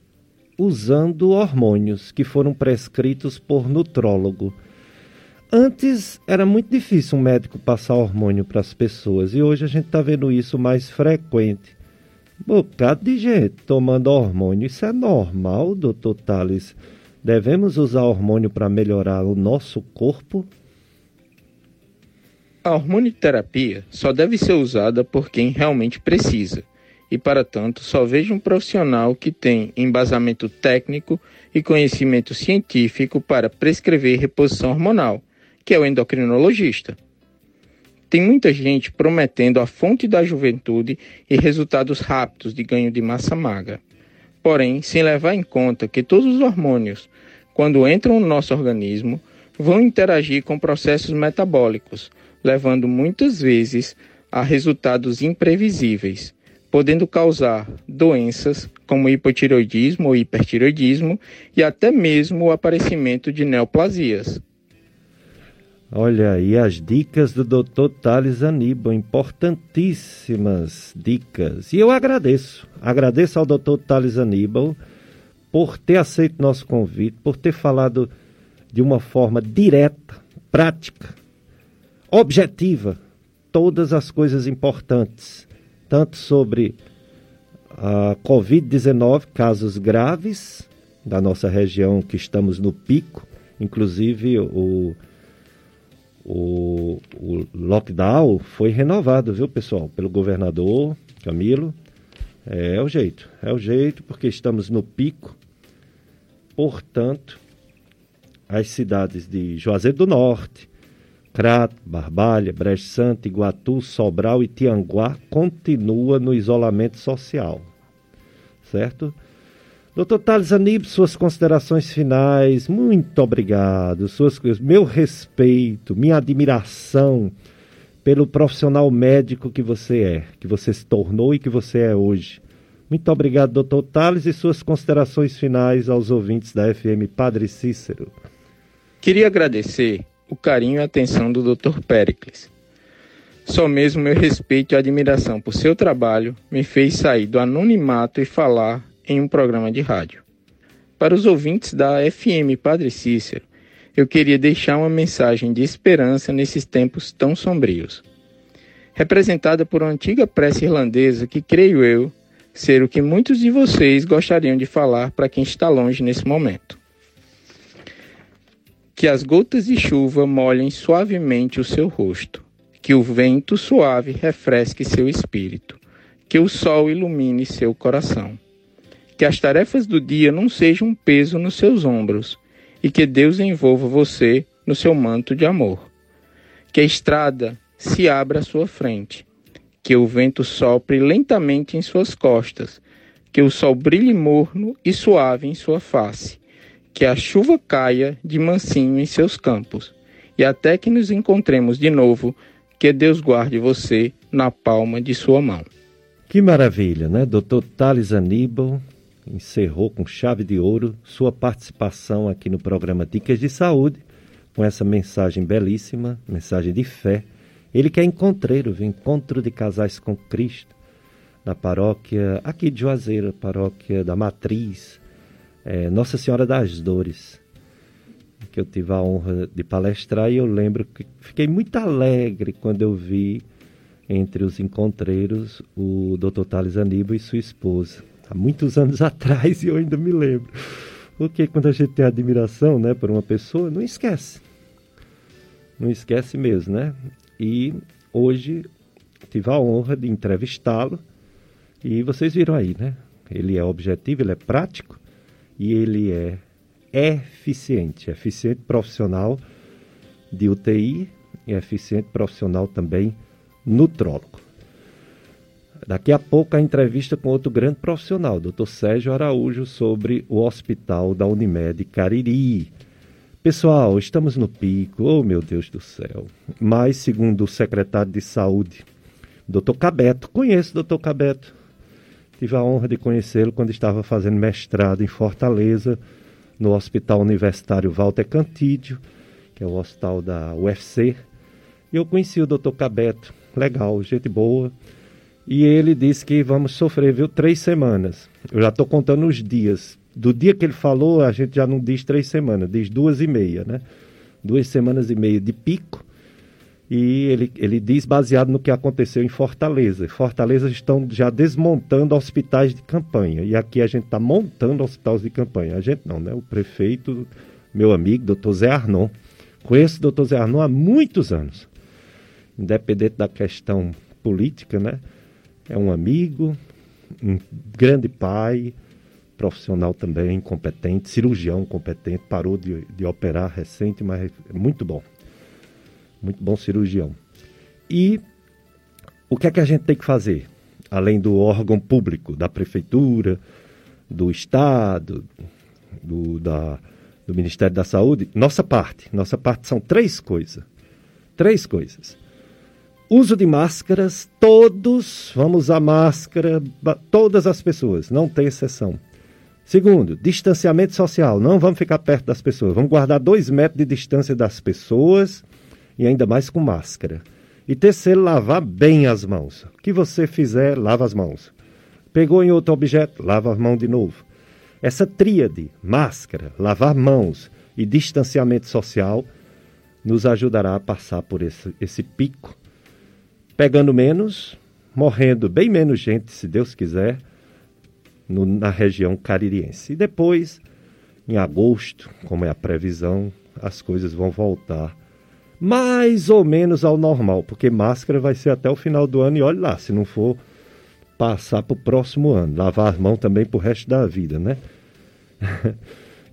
usando hormônios que foram prescritos por nutrólogo. Antes era muito difícil um médico passar hormônio para as pessoas e hoje a gente está vendo isso mais frequente. Bocado de gente tomando hormônio. Isso é normal, doutor Thales? Devemos usar hormônio para melhorar o nosso corpo? A hormonioterapia só deve ser usada por quem realmente precisa e, para tanto, só vejo um profissional que tem embasamento técnico e conhecimento científico para prescrever reposição hormonal, que é o endocrinologista. Tem muita gente prometendo a fonte da juventude e resultados rápidos de ganho de massa magra. Porém, sem levar em conta que todos os hormônios, quando entram no nosso organismo, vão interagir com processos metabólicos, levando muitas vezes a resultados imprevisíveis podendo causar doenças como hipotireoidismo ou hipertireoidismo e até mesmo o aparecimento de neoplasias. Olha aí as dicas do Dr. Thales Aníbal, importantíssimas dicas. E eu agradeço, agradeço ao Dr. Thales Aníbal por ter aceito nosso convite, por ter falado de uma forma direta, prática, objetiva, todas as coisas importantes tanto sobre a Covid-19, casos graves da nossa região que estamos no pico, inclusive o, o, o lockdown foi renovado, viu pessoal, pelo governador Camilo. É, é o jeito, é o jeito, porque estamos no pico. Portanto, as cidades de Juazeiro do Norte, Crato, Barbalha, Brejo Santo, Iguatu, Sobral e Tianguá continua no isolamento social. Certo? Doutor Thales Anib, suas considerações finais, muito obrigado. Suas, meu respeito, minha admiração pelo profissional médico que você é, que você se tornou e que você é hoje. Muito obrigado, doutor Thales, e suas considerações finais aos ouvintes da FM Padre Cícero. Queria agradecer o carinho e a atenção do Dr. Pericles. Só mesmo meu respeito e admiração por seu trabalho me fez sair do anonimato e falar em um programa de rádio. Para os ouvintes da FM Padre Cícero, eu queria deixar uma mensagem de esperança nesses tempos tão sombrios. Representada por uma antiga prece irlandesa que, creio eu, ser o que muitos de vocês gostariam de falar para quem está longe nesse momento que as gotas de chuva molhem suavemente o seu rosto, que o vento suave refresque seu espírito, que o sol ilumine seu coração, que as tarefas do dia não sejam um peso nos seus ombros e que Deus envolva você no seu manto de amor, que a estrada se abra à sua frente, que o vento sopre lentamente em suas costas, que o sol brilhe morno e suave em sua face que a chuva caia de mansinho em seus campos, e até que nos encontremos de novo, que Deus guarde você na palma de sua mão. Que maravilha, né? Dr. Thales Aníbal encerrou com chave de ouro sua participação aqui no programa Dicas de Saúde, com essa mensagem belíssima, mensagem de fé. Ele que é encontreiro, viu? encontro de casais com Cristo, na paróquia aqui de Juazeiro, paróquia da Matriz, é, Nossa Senhora das Dores, que eu tive a honra de palestrar e eu lembro que fiquei muito alegre quando eu vi entre os encontreiros o Dr. Thales Aníbal e sua esposa, há muitos anos atrás e eu ainda me lembro. Porque quando a gente tem admiração né, por uma pessoa, não esquece. Não esquece mesmo, né? E hoje tive a honra de entrevistá-lo e vocês viram aí, né? Ele é objetivo, ele é prático e ele é eficiente, eficiente profissional de UTI e eficiente profissional também nutrólogo. Daqui a pouco a entrevista com outro grande profissional, Dr. Sérgio Araújo, sobre o hospital da Unimed Cariri. Pessoal, estamos no pico, oh meu Deus do céu. Mas, segundo o secretário de Saúde, Dr. Cabeto, conheço o Dr. Cabeto, Tive a honra de conhecê-lo quando estava fazendo mestrado em Fortaleza, no Hospital Universitário Walter Cantídio, que é o hospital da UFC. E eu conheci o doutor Cabeto, legal, gente boa. E ele disse que vamos sofrer, viu, três semanas. Eu já estou contando os dias. Do dia que ele falou, a gente já não diz três semanas, diz duas e meia, né? Duas semanas e meia de pico. E ele, ele diz baseado no que aconteceu em Fortaleza. Fortaleza estão já desmontando hospitais de campanha. E aqui a gente está montando hospitais de campanha. A gente não, né? O prefeito, meu amigo, doutor Zé Arnon. Conheço o doutor Zé Arnon há muitos anos. Independente da questão política, né? É um amigo, um grande pai, profissional também, competente, cirurgião competente, parou de, de operar recente, mas é muito bom. Muito bom cirurgião. E o que é que a gente tem que fazer? Além do órgão público, da prefeitura, do Estado, do, da, do Ministério da Saúde, nossa parte. Nossa parte são três coisas. Três coisas. Uso de máscaras, todos vamos usar máscara, todas as pessoas, não tem exceção. Segundo, distanciamento social, não vamos ficar perto das pessoas, vamos guardar dois metros de distância das pessoas e ainda mais com máscara. E terceiro, lavar bem as mãos. O que você fizer, lava as mãos. Pegou em outro objeto, lava as mãos de novo. Essa tríade, máscara, lavar mãos e distanciamento social, nos ajudará a passar por esse, esse pico pegando menos, morrendo bem menos gente, se Deus quiser, no, na região caririense. E depois, em agosto, como é a previsão, as coisas vão voltar mais ou menos ao normal, porque máscara vai ser até o final do ano e olhe lá, se não for passar para o próximo ano, lavar as mãos também para o resto da vida, né?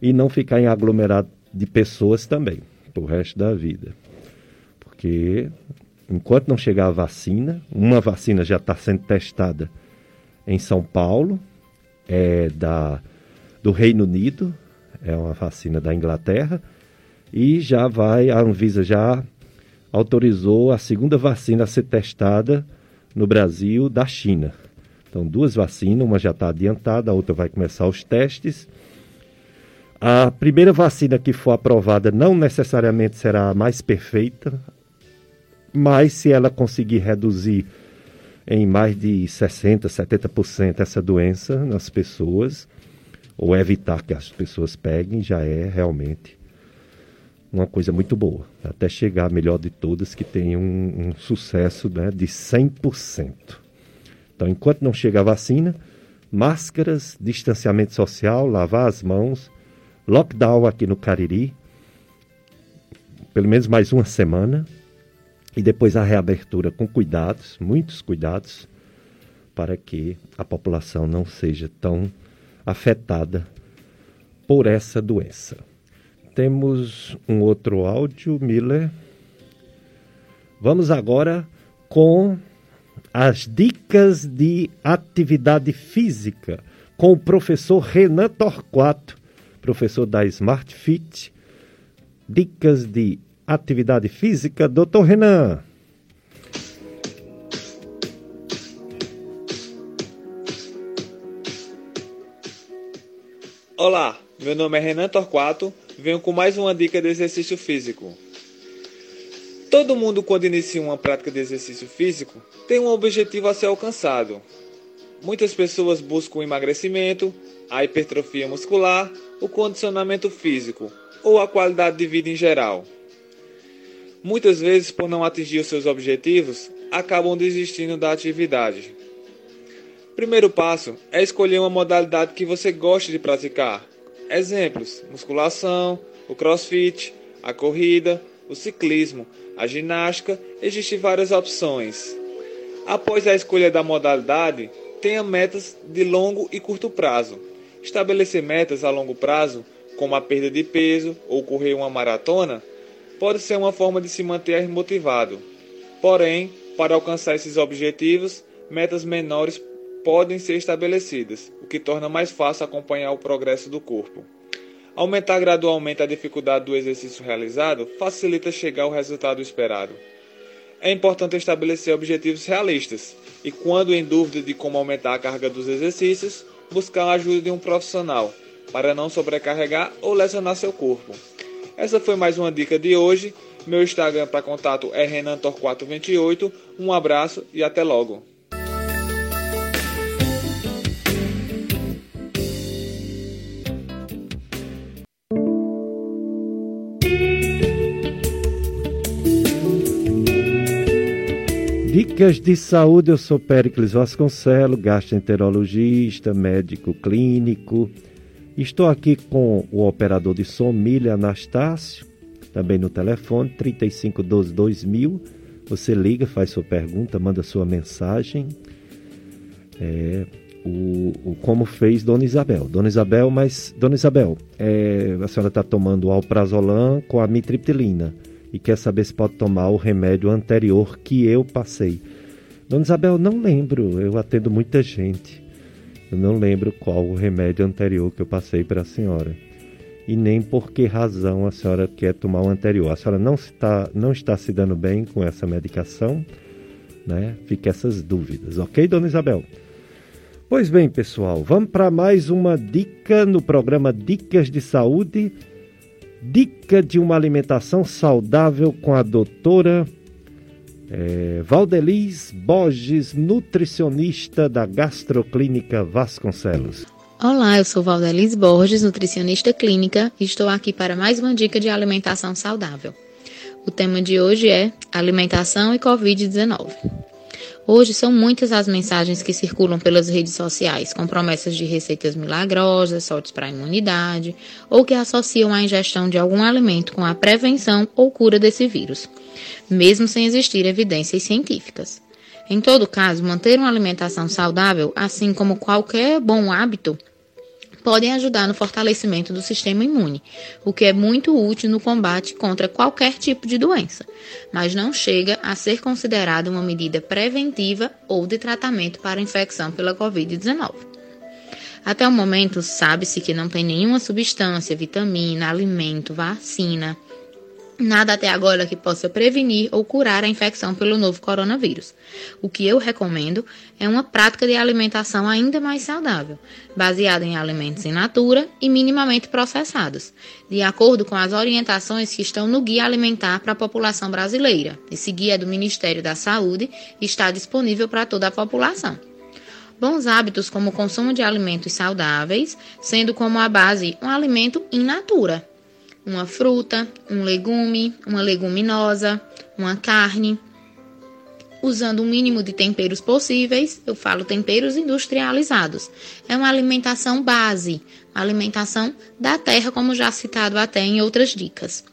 e não ficar em aglomerado de pessoas também, para o resto da vida. Porque enquanto não chegar a vacina, uma vacina já está sendo testada em São Paulo, é da, do Reino Unido, é uma vacina da Inglaterra, e já vai, a Anvisa já autorizou a segunda vacina a ser testada no Brasil da China. Então, duas vacinas, uma já está adiantada, a outra vai começar os testes. A primeira vacina que for aprovada não necessariamente será a mais perfeita, mas se ela conseguir reduzir em mais de 60%, 70% essa doença nas pessoas, ou evitar que as pessoas peguem, já é realmente uma coisa muito boa. Até chegar a melhor de todas, que tem um, um sucesso né, de 100%. Então, enquanto não chega a vacina, máscaras, distanciamento social, lavar as mãos, lockdown aqui no Cariri, pelo menos mais uma semana, e depois a reabertura com cuidados, muitos cuidados, para que a população não seja tão afetada por essa doença. Temos um outro áudio, Miller. Vamos agora com as dicas de atividade física com o professor Renan Torquato, professor da Smart Fit. Dicas de atividade física, doutor Renan. Olá, meu nome é Renan Torquato, venho com mais uma dica de exercício físico. Todo mundo, quando inicia uma prática de exercício físico, tem um objetivo a ser alcançado. Muitas pessoas buscam o emagrecimento, a hipertrofia muscular, o condicionamento físico ou a qualidade de vida em geral. Muitas vezes, por não atingir os seus objetivos, acabam desistindo da atividade. Primeiro passo é escolher uma modalidade que você goste de praticar. Exemplos: musculação, o crossfit, a corrida, o ciclismo, a ginástica, existem várias opções. Após a escolha da modalidade, tenha metas de longo e curto prazo. Estabelecer metas a longo prazo, como a perda de peso ou correr uma maratona, pode ser uma forma de se manter motivado. Porém, para alcançar esses objetivos, metas menores podem ser estabelecidas, o que torna mais fácil acompanhar o progresso do corpo. Aumentar gradualmente a dificuldade do exercício realizado facilita chegar ao resultado esperado. É importante estabelecer objetivos realistas e, quando em dúvida de como aumentar a carga dos exercícios, buscar a ajuda de um profissional para não sobrecarregar ou lesionar seu corpo. Essa foi mais uma dica de hoje Meu Instagram para contato é renantor428. Um abraço e até logo. Dicas de saúde, eu sou Péricles Vasconcelos, gastroenterologista, médico clínico. Estou aqui com o operador de som, Milha Anastácio, também no telefone, 3512 2000. Você liga, faz sua pergunta, manda sua mensagem. É, o, o, como fez Dona Isabel. Dona Isabel, mas, Dona Isabel, é, a senhora está tomando alprazolam com a mitriptilina e quer saber se pode tomar o remédio anterior que eu passei. Dona Isabel, não lembro, eu atendo muita gente. Eu não lembro qual o remédio anterior que eu passei para a senhora. E nem por que razão a senhora quer tomar o anterior. A senhora não está, não está se dando bem com essa medicação, né? Fique essas dúvidas, ok, dona Isabel? Pois bem, pessoal, vamos para mais uma dica no programa Dicas de Saúde Dica de uma alimentação saudável com a doutora é, Valdeliz Borges, nutricionista da Gastroclínica Vasconcelos. Olá, eu sou Valdeliz Borges, nutricionista clínica, e estou aqui para mais uma dica de alimentação saudável. O tema de hoje é alimentação e Covid-19. Hoje são muitas as mensagens que circulam pelas redes sociais, com promessas de receitas milagrosas, sortes para a imunidade, ou que associam a ingestão de algum alimento com a prevenção ou cura desse vírus, mesmo sem existir evidências científicas. Em todo caso, manter uma alimentação saudável, assim como qualquer bom hábito, podem ajudar no fortalecimento do sistema imune, o que é muito útil no combate contra qualquer tipo de doença, mas não chega a ser considerado uma medida preventiva ou de tratamento para a infecção pela Covid-19. Até o momento, sabe-se que não tem nenhuma substância, vitamina, alimento, vacina, Nada até agora que possa prevenir ou curar a infecção pelo novo coronavírus. O que eu recomendo é uma prática de alimentação ainda mais saudável, baseada em alimentos in natura e minimamente processados, de acordo com as orientações que estão no Guia Alimentar para a População Brasileira. Esse guia é do Ministério da Saúde e está disponível para toda a população. Bons hábitos como o consumo de alimentos saudáveis, sendo como a base um alimento in natura, uma fruta, um legume, uma leguminosa, uma carne, usando o mínimo de temperos possíveis. Eu falo temperos industrializados. É uma alimentação base, uma alimentação da terra, como já citado até em outras dicas.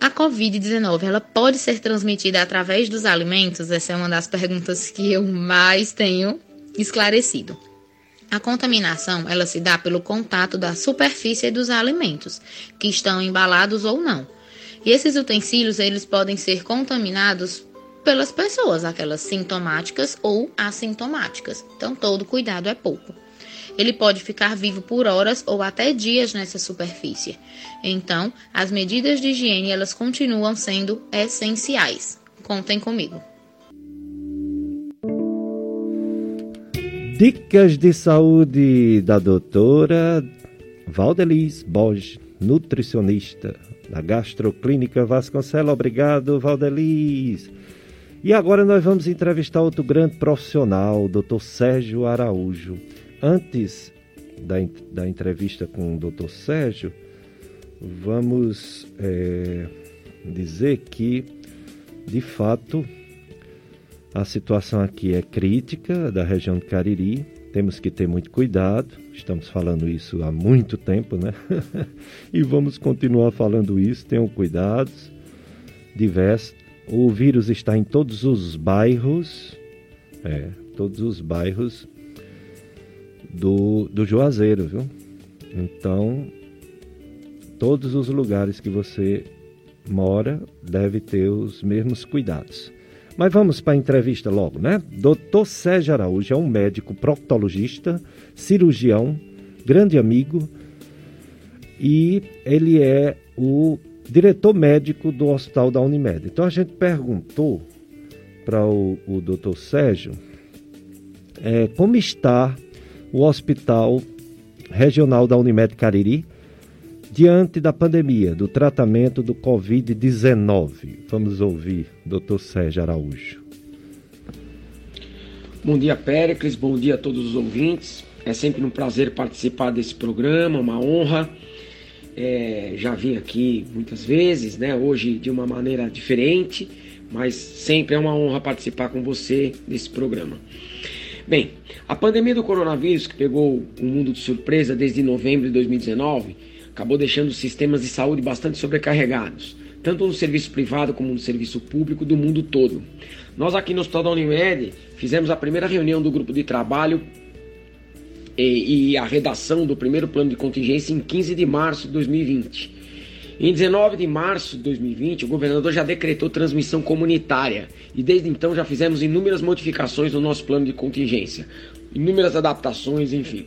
A COVID-19 ela pode ser transmitida através dos alimentos? Essa é uma das perguntas que eu mais tenho esclarecido. A contaminação, ela se dá pelo contato da superfície dos alimentos, que estão embalados ou não. E esses utensílios, eles podem ser contaminados pelas pessoas, aquelas sintomáticas ou assintomáticas. Então, todo cuidado é pouco. Ele pode ficar vivo por horas ou até dias nessa superfície. Então, as medidas de higiene, elas continuam sendo essenciais. Contem comigo. Dicas de saúde da doutora Valdeliz Borges, nutricionista da Gastroclínica Vasconcelos. Obrigado, Valdeliz. E agora nós vamos entrevistar outro grande profissional, o doutor Sérgio Araújo. Antes da, da entrevista com o doutor Sérgio, vamos é, dizer que, de fato, a situação aqui é crítica da região de Cariri, temos que ter muito cuidado, estamos falando isso há muito tempo, né? e vamos continuar falando isso, tenham cuidados diversos. O vírus está em todos os bairros, é, todos os bairros do, do Juazeiro, viu? Então, todos os lugares que você mora deve ter os mesmos cuidados. Mas vamos para a entrevista logo, né? Dr. Sérgio Araújo é um médico proctologista, cirurgião, grande amigo e ele é o diretor médico do Hospital da Unimed. Então a gente perguntou para o, o Dr. Sérgio é, como está o Hospital Regional da Unimed Cariri diante da pandemia, do tratamento do Covid-19. Vamos ouvir Dr. Sérgio Araújo. Bom dia, Péricles, bom dia a todos os ouvintes. É sempre um prazer participar desse programa, uma honra. É, já vim aqui muitas vezes, né? Hoje de uma maneira diferente, mas sempre é uma honra participar com você desse programa. Bem, a pandemia do coronavírus que pegou o mundo de surpresa desde novembro de 2019 acabou deixando os sistemas de saúde bastante sobrecarregados, tanto no serviço privado como no serviço público do mundo todo. Nós aqui no Hospital da Unimed fizemos a primeira reunião do grupo de trabalho e, e a redação do primeiro plano de contingência em 15 de março de 2020. Em 19 de março de 2020, o governador já decretou transmissão comunitária e desde então já fizemos inúmeras modificações no nosso plano de contingência, inúmeras adaptações, enfim.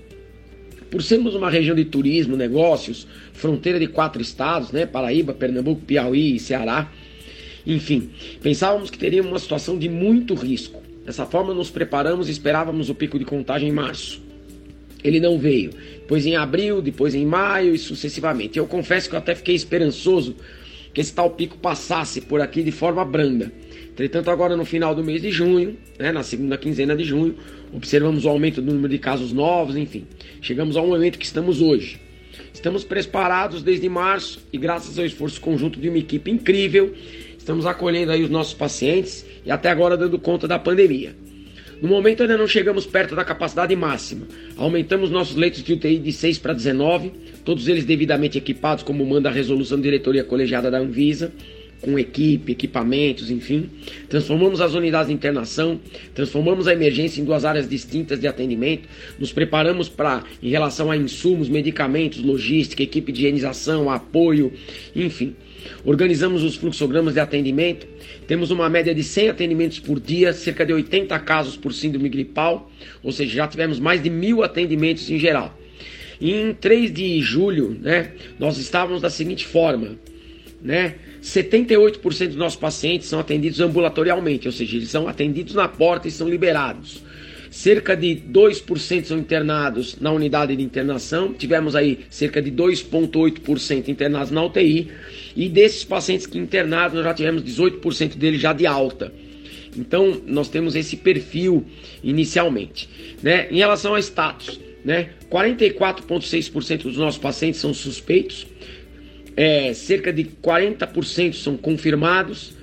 Por sermos uma região de turismo, negócios, fronteira de quatro estados, né, Paraíba, Pernambuco, Piauí e Ceará, enfim, pensávamos que teríamos uma situação de muito risco. Dessa forma, nos preparamos e esperávamos o pico de contagem em março. Ele não veio. Depois em abril, depois em maio e sucessivamente. Eu confesso que eu até fiquei esperançoso que esse tal pico passasse por aqui de forma branda. Entretanto, agora no final do mês de junho, né, na segunda quinzena de junho, observamos o aumento do número de casos novos, enfim. Chegamos ao momento que estamos hoje. Estamos preparados desde março e graças ao esforço conjunto de uma equipe incrível, estamos acolhendo aí os nossos pacientes e até agora dando conta da pandemia. No momento ainda não chegamos perto da capacidade máxima. Aumentamos nossos leitos de UTI de 6 para 19, todos eles devidamente equipados, como manda a resolução da diretoria colegiada da Anvisa, com equipe, equipamentos, enfim. Transformamos as unidades de internação, transformamos a emergência em duas áreas distintas de atendimento, nos preparamos para, em relação a insumos, medicamentos, logística, equipe de higienização, apoio, enfim. Organizamos os fluxogramas de atendimento, temos uma média de 100 atendimentos por dia, cerca de 80 casos por síndrome gripal, ou seja, já tivemos mais de mil atendimentos em geral. Em 3 de julho, né, nós estávamos da seguinte forma, né? 78% dos nossos pacientes são atendidos ambulatorialmente, ou seja, eles são atendidos na porta e são liberados. Cerca de 2% são internados na unidade de internação, tivemos aí cerca de 2,8% internados na UTI e desses pacientes que internados, nós já tivemos 18% deles já de alta. Então, nós temos esse perfil inicialmente. Né? Em relação a status, né? 44,6% dos nossos pacientes são suspeitos, é, cerca de 40% são confirmados,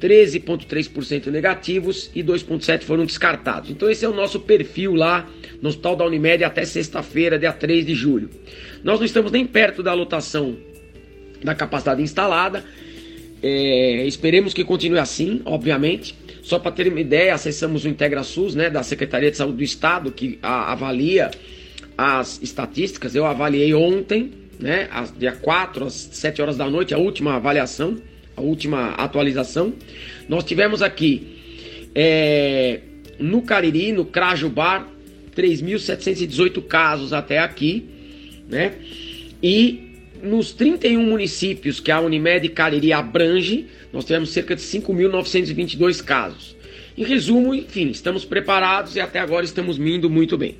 13,3% negativos e 2,7% foram descartados. Então, esse é o nosso perfil lá no Hospital da Unimed até sexta-feira, dia 3 de julho. Nós não estamos nem perto da lotação da capacidade instalada. É, esperemos que continue assim, obviamente. Só para ter uma ideia, acessamos o IntegraSUS, né, da Secretaria de Saúde do Estado, que a, avalia as estatísticas. Eu avaliei ontem, né, às, dia 4 às 7 horas da noite, a última avaliação, a última atualização. Nós tivemos aqui é, no Cariri, no Crajubar, 3.718 casos até aqui, né? E nos 31 municípios que a Unimed Cariri abrange, nós tivemos cerca de 5.922 casos. Em resumo, enfim, estamos preparados e até agora estamos indo muito bem.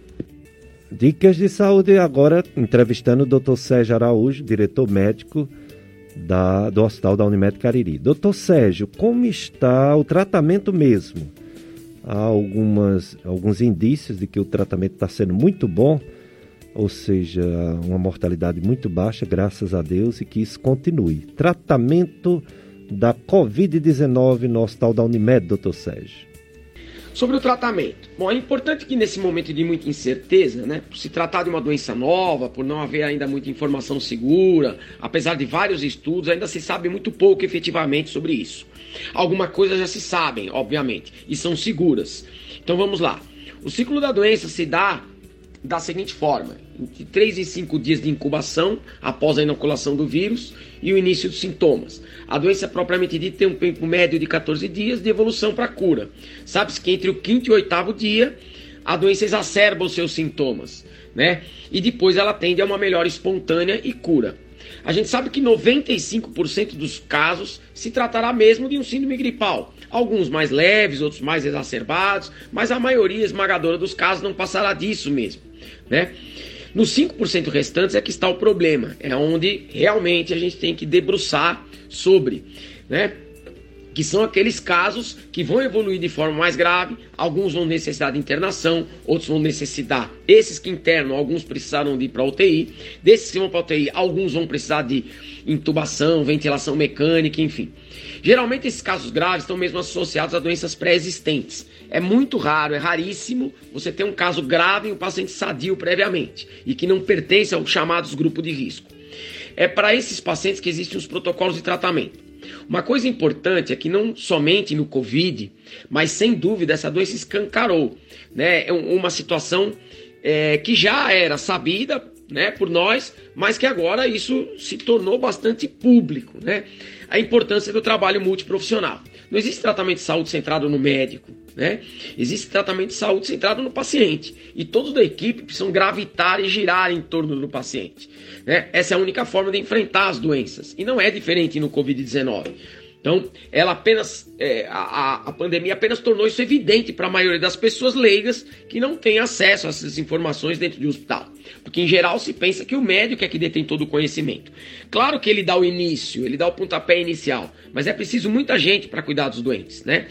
Dicas de saúde agora entrevistando o Dr. Sérgio Araújo, diretor médico da, do Hospital da Unimed Cariri. Doutor Sérgio, como está o tratamento mesmo? Há algumas, alguns indícios de que o tratamento está sendo muito bom ou seja, uma mortalidade muito baixa, graças a Deus, e que isso continue. Tratamento da Covid-19 no Hospital da Unimed, doutor Sérgio. Sobre o tratamento. Bom, é importante que nesse momento de muita incerteza, né, por se tratar de uma doença nova, por não haver ainda muita informação segura, apesar de vários estudos, ainda se sabe muito pouco efetivamente sobre isso. Alguma coisa já se sabem, obviamente, e são seguras. Então vamos lá. O ciclo da doença se dá da seguinte forma: entre 3 e 5 dias de incubação após a inoculação do vírus e o início dos sintomas. A doença propriamente dita tem um tempo médio de 14 dias de evolução para cura. Sabe-se que entre o quinto e o oitavo dia a doença exacerba os seus sintomas, né? E depois ela tende a uma melhora espontânea e cura. A gente sabe que 95% dos casos se tratará mesmo de um síndrome gripal. Alguns mais leves, outros mais exacerbados, mas a maioria esmagadora dos casos não passará disso mesmo né? Nos 5% restantes é que está o problema, é onde realmente a gente tem que debruçar sobre, né? Que são aqueles casos que vão evoluir de forma mais grave, alguns vão necessitar de internação, outros vão necessitar, esses que internam, alguns precisaram de ir para UTI, desses que vão para UTI, alguns vão precisar de intubação, ventilação mecânica, enfim. Geralmente esses casos graves estão mesmo associados a doenças pré-existentes. É muito raro, é raríssimo você ter um caso grave em um paciente sadio previamente e que não pertence aos chamados grupos de risco. É para esses pacientes que existem os protocolos de tratamento. Uma coisa importante é que não somente no Covid, mas sem dúvida essa doença escancarou, né? É uma situação é, que já era sabida, né, por nós, mas que agora isso se tornou bastante público, né? A importância do trabalho multiprofissional. Não existe tratamento de saúde centrado no médico, né? Existe tratamento de saúde centrado no paciente. E todos da equipe precisam gravitar e girar em torno do paciente. Né? Essa é a única forma de enfrentar as doenças. E não é diferente no Covid-19. Então, ela apenas. É, a, a pandemia apenas tornou isso evidente para a maioria das pessoas leigas que não têm acesso a essas informações dentro de um hospital. Porque, em geral, se pensa que o médico é que detém todo o conhecimento. Claro que ele dá o início, ele dá o pontapé inicial, mas é preciso muita gente para cuidar dos doentes, né?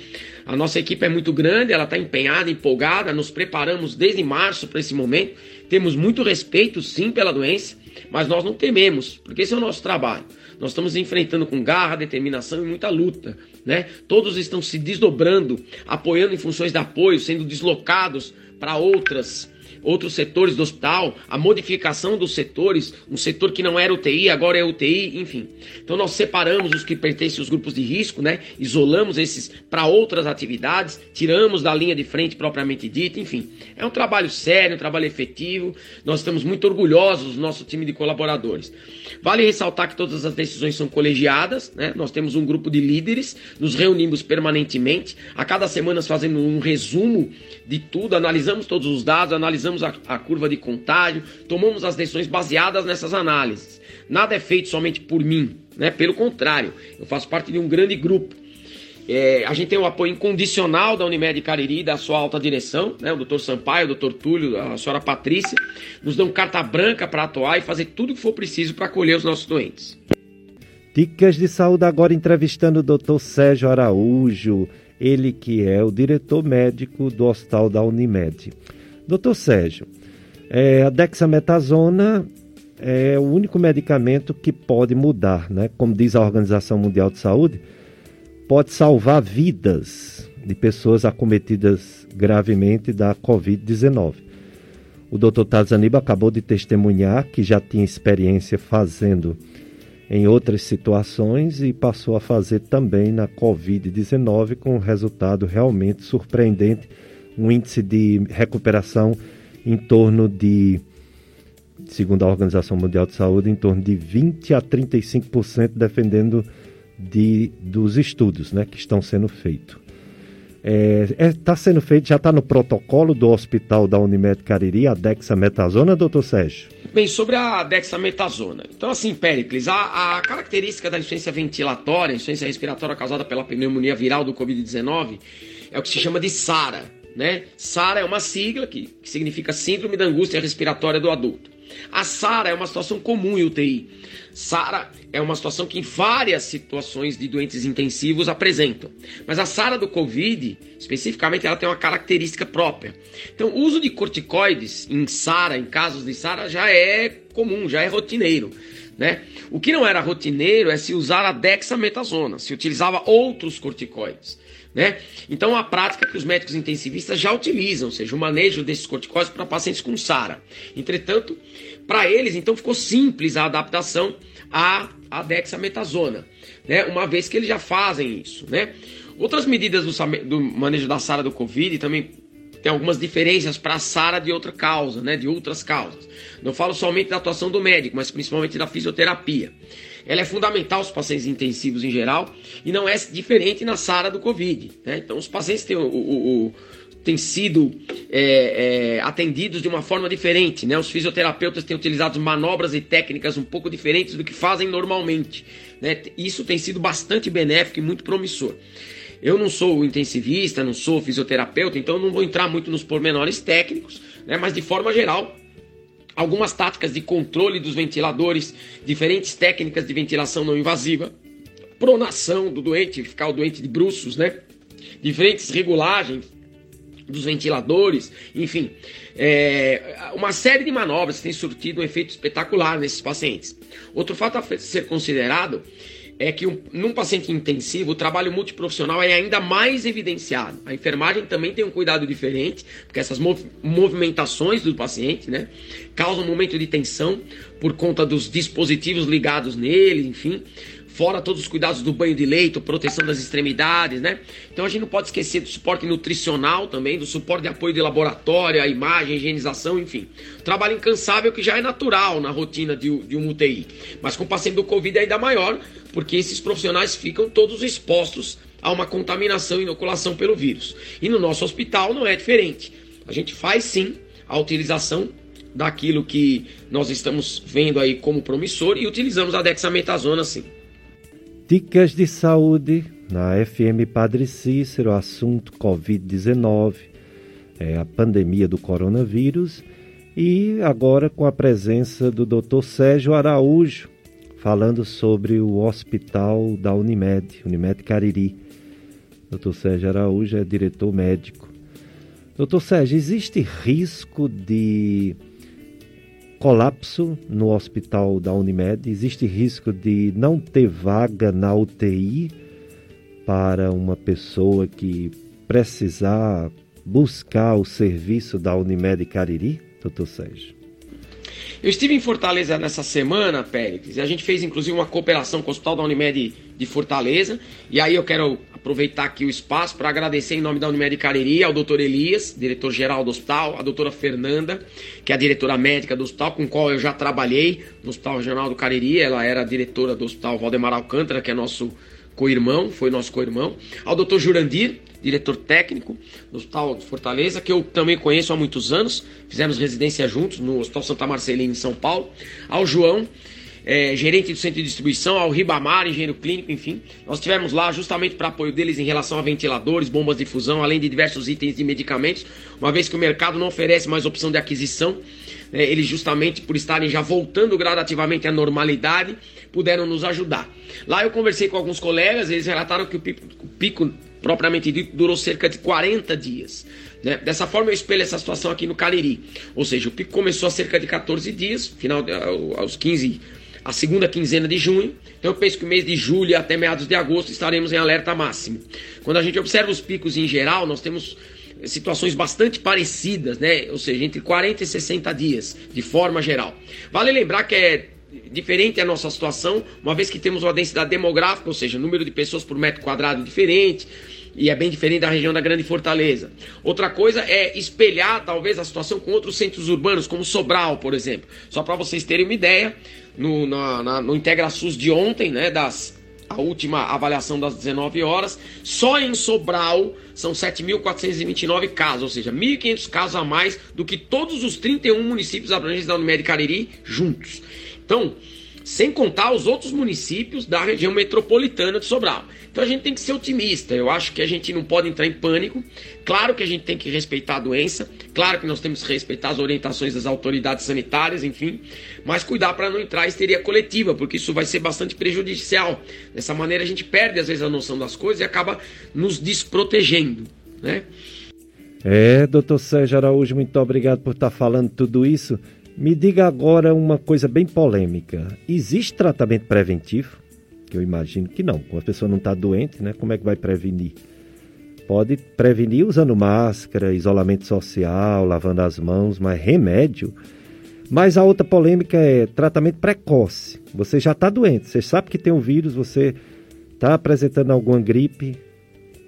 A nossa equipe é muito grande, ela está empenhada, empolgada, nos preparamos desde março para esse momento. Temos muito respeito, sim, pela doença, mas nós não tememos, porque esse é o nosso trabalho. Nós estamos enfrentando com garra, determinação e muita luta, né? Todos estão se desdobrando, apoiando em funções de apoio, sendo deslocados para outras outros setores do hospital, a modificação dos setores, um setor que não era UTI, agora é UTI, enfim. Então nós separamos os que pertencem aos grupos de risco, né? Isolamos esses para outras atividades, tiramos da linha de frente propriamente dita, enfim. É um trabalho sério, um trabalho efetivo. Nós estamos muito orgulhosos do nosso time de colaboradores. Vale ressaltar que todas as decisões são colegiadas, né? Nós temos um grupo de líderes, nos reunimos permanentemente, a cada semana fazendo um resumo de tudo, analisamos todos os dados, analisamos a, a curva de contágio, tomamos as decisões baseadas nessas análises. Nada é feito somente por mim, né? Pelo contrário, eu faço parte de um grande grupo. É, a gente tem o apoio incondicional da Unimed Cariri, da sua alta direção, né? o doutor Sampaio, o doutor Túlio, a senhora Patrícia, nos dão carta branca para atuar e fazer tudo o que for preciso para acolher os nossos doentes. Dicas de saúde agora entrevistando o doutor Sérgio Araújo, ele que é o diretor médico do Hospital da Unimed. Doutor Sérgio, é, a dexametasona é o único medicamento que pode mudar, né? Como diz a Organização Mundial de Saúde, pode salvar vidas de pessoas acometidas gravemente da Covid-19. O Dr. Tazaniba acabou de testemunhar que já tinha experiência fazendo em outras situações e passou a fazer também na Covid-19 com um resultado realmente surpreendente, um índice de recuperação em torno de, segundo a Organização Mundial de Saúde, em torno de 20 a 35%, defendendo de, dos estudos né, que estão sendo feitos. Está é, é, tá sendo feito, já está no protocolo do hospital da Unimed Cariri, a dexametasona, doutor Sérgio? Bem, sobre a dexametasona. Então, assim, Péricles, a, a característica da insuficiência ventilatória, insuficiência respiratória causada pela pneumonia viral do Covid-19, é o que se chama de SARA. Né? SARA é uma sigla que, que significa Síndrome da Angústia Respiratória do Adulto. A SARA é uma situação comum em UTI. SARA é uma situação que em várias situações de doentes intensivos apresentam. Mas a SARA do COVID, especificamente, ela tem uma característica própria. Então, o uso de corticoides em SARA, em casos de SARA, já é comum, já é rotineiro. Né? O que não era rotineiro é se usar a dexametasona, se utilizava outros corticoides. Né? Então, a prática que os médicos intensivistas já utilizam, ou seja, o manejo desses corticoides para pacientes com SARA. Entretanto, para eles, então, ficou simples a adaptação à, à dexametasona, né? uma vez que eles já fazem isso. Né? Outras medidas do, do manejo da SARA do Covid também tem algumas diferenças para a SARA de outra causa, né, de outras causas. Não falo somente da atuação do médico, mas principalmente da fisioterapia. Ela é fundamental aos pacientes intensivos em geral e não é diferente na SARA do Covid. Né? Então, os pacientes têm, o, o, o têm sido é, é, atendidos de uma forma diferente. Né? Os fisioterapeutas têm utilizado manobras e técnicas um pouco diferentes do que fazem normalmente. Né? Isso tem sido bastante benéfico e muito promissor. Eu não sou intensivista, não sou fisioterapeuta, então não vou entrar muito nos pormenores técnicos, né? mas de forma geral, algumas táticas de controle dos ventiladores, diferentes técnicas de ventilação não invasiva, pronação do doente, ficar o doente de bruços, né? Diferentes regulagens dos ventiladores, enfim, é, uma série de manobras tem surtido um efeito espetacular nesses pacientes. Outro fato a ser considerado é que um, num paciente intensivo o trabalho multiprofissional é ainda mais evidenciado. A enfermagem também tem um cuidado diferente, porque essas mov movimentações do paciente né, causam um momento de tensão por conta dos dispositivos ligados nele, enfim fora todos os cuidados do banho de leito, proteção das extremidades, né? Então a gente não pode esquecer do suporte nutricional também, do suporte de apoio de laboratório, a imagem, higienização, enfim. Trabalho incansável que já é natural na rotina de, de um UTI. Mas com o paciente do Covid é ainda maior, porque esses profissionais ficam todos expostos a uma contaminação e inoculação pelo vírus. E no nosso hospital não é diferente. A gente faz sim a utilização daquilo que nós estamos vendo aí como promissor e utilizamos a dexametasona sim. Dicas de saúde na FM Padre Cícero, assunto Covid-19, é a pandemia do coronavírus, e agora com a presença do Dr. Sérgio Araújo, falando sobre o hospital da Unimed, Unimed Cariri. Dr. Sérgio Araújo é diretor médico. Doutor Sérgio, existe risco de colapso no hospital da Unimed, existe risco de não ter vaga na UTI para uma pessoa que precisar buscar o serviço da Unimed Cariri, doutor Sérgio? Eu estive em Fortaleza nessa semana, Pérez, e a gente fez inclusive uma cooperação com o Hospital da Unimed de Fortaleza. E aí eu quero aproveitar aqui o espaço para agradecer em nome da Unimed Cariri ao doutor Elias, diretor-geral do hospital, a doutora Fernanda, que é a diretora médica do hospital, com qual eu já trabalhei no Hospital Regional do Cariri. Ela era diretora do Hospital Valdemar Alcântara, que é nosso co-irmão, foi nosso co-irmão. Ao doutor Jurandir, diretor técnico do Hospital de Fortaleza, que eu também conheço há muitos anos, fizemos residência juntos no Hospital Santa Marcelina, em São Paulo. Ao João, é, gerente do centro de distribuição, ao Ribamar, engenheiro clínico, enfim. Nós estivemos lá justamente para apoio deles em relação a ventiladores, bombas de fusão, além de diversos itens de medicamentos, uma vez que o mercado não oferece mais opção de aquisição. É, eles, justamente por estarem já voltando gradativamente à normalidade, puderam nos ajudar. Lá eu conversei com alguns colegas, eles relataram que o pico, o pico propriamente dito, durou cerca de 40 dias. Né? Dessa forma, eu espelho essa situação aqui no Cariri. Ou seja, o pico começou a cerca de 14 dias, final aos 15, a segunda quinzena de junho. Então, eu penso que o mês de julho até meados de agosto estaremos em alerta máximo. Quando a gente observa os picos em geral, nós temos situações bastante parecidas, né? Ou seja, entre 40 e 60 dias, de forma geral. Vale lembrar que é diferente a nossa situação, uma vez que temos uma densidade demográfica, ou seja, número de pessoas por metro quadrado diferente, e é bem diferente da região da Grande Fortaleza. Outra coisa é espelhar talvez a situação com outros centros urbanos, como Sobral, por exemplo. Só para vocês terem uma ideia, no, na, na, no IntegraSUS de ontem, né, das a última avaliação das 19 horas, só em Sobral são 7.429 casos, ou seja, 1.500 casos a mais do que todos os 31 municípios abrangentes da Unimed Cariri juntos. Então, sem contar os outros municípios da região metropolitana de Sobral. Então a gente tem que ser otimista. Eu acho que a gente não pode entrar em pânico. Claro que a gente tem que respeitar a doença, claro que nós temos que respeitar as orientações das autoridades sanitárias, enfim, mas cuidar para não entrar em histeria coletiva, porque isso vai ser bastante prejudicial. Dessa maneira a gente perde às vezes a noção das coisas e acaba nos desprotegendo, né? É, doutor Sérgio Araújo, muito obrigado por estar falando tudo isso. Me diga agora uma coisa bem polêmica. Existe tratamento preventivo? Que eu imagino que não. Quando a pessoa não está doente, né? Como é que vai prevenir? Pode prevenir usando máscara, isolamento social, lavando as mãos, mas remédio. Mas a outra polêmica é tratamento precoce. Você já está doente, você sabe que tem um vírus, você está apresentando alguma gripe.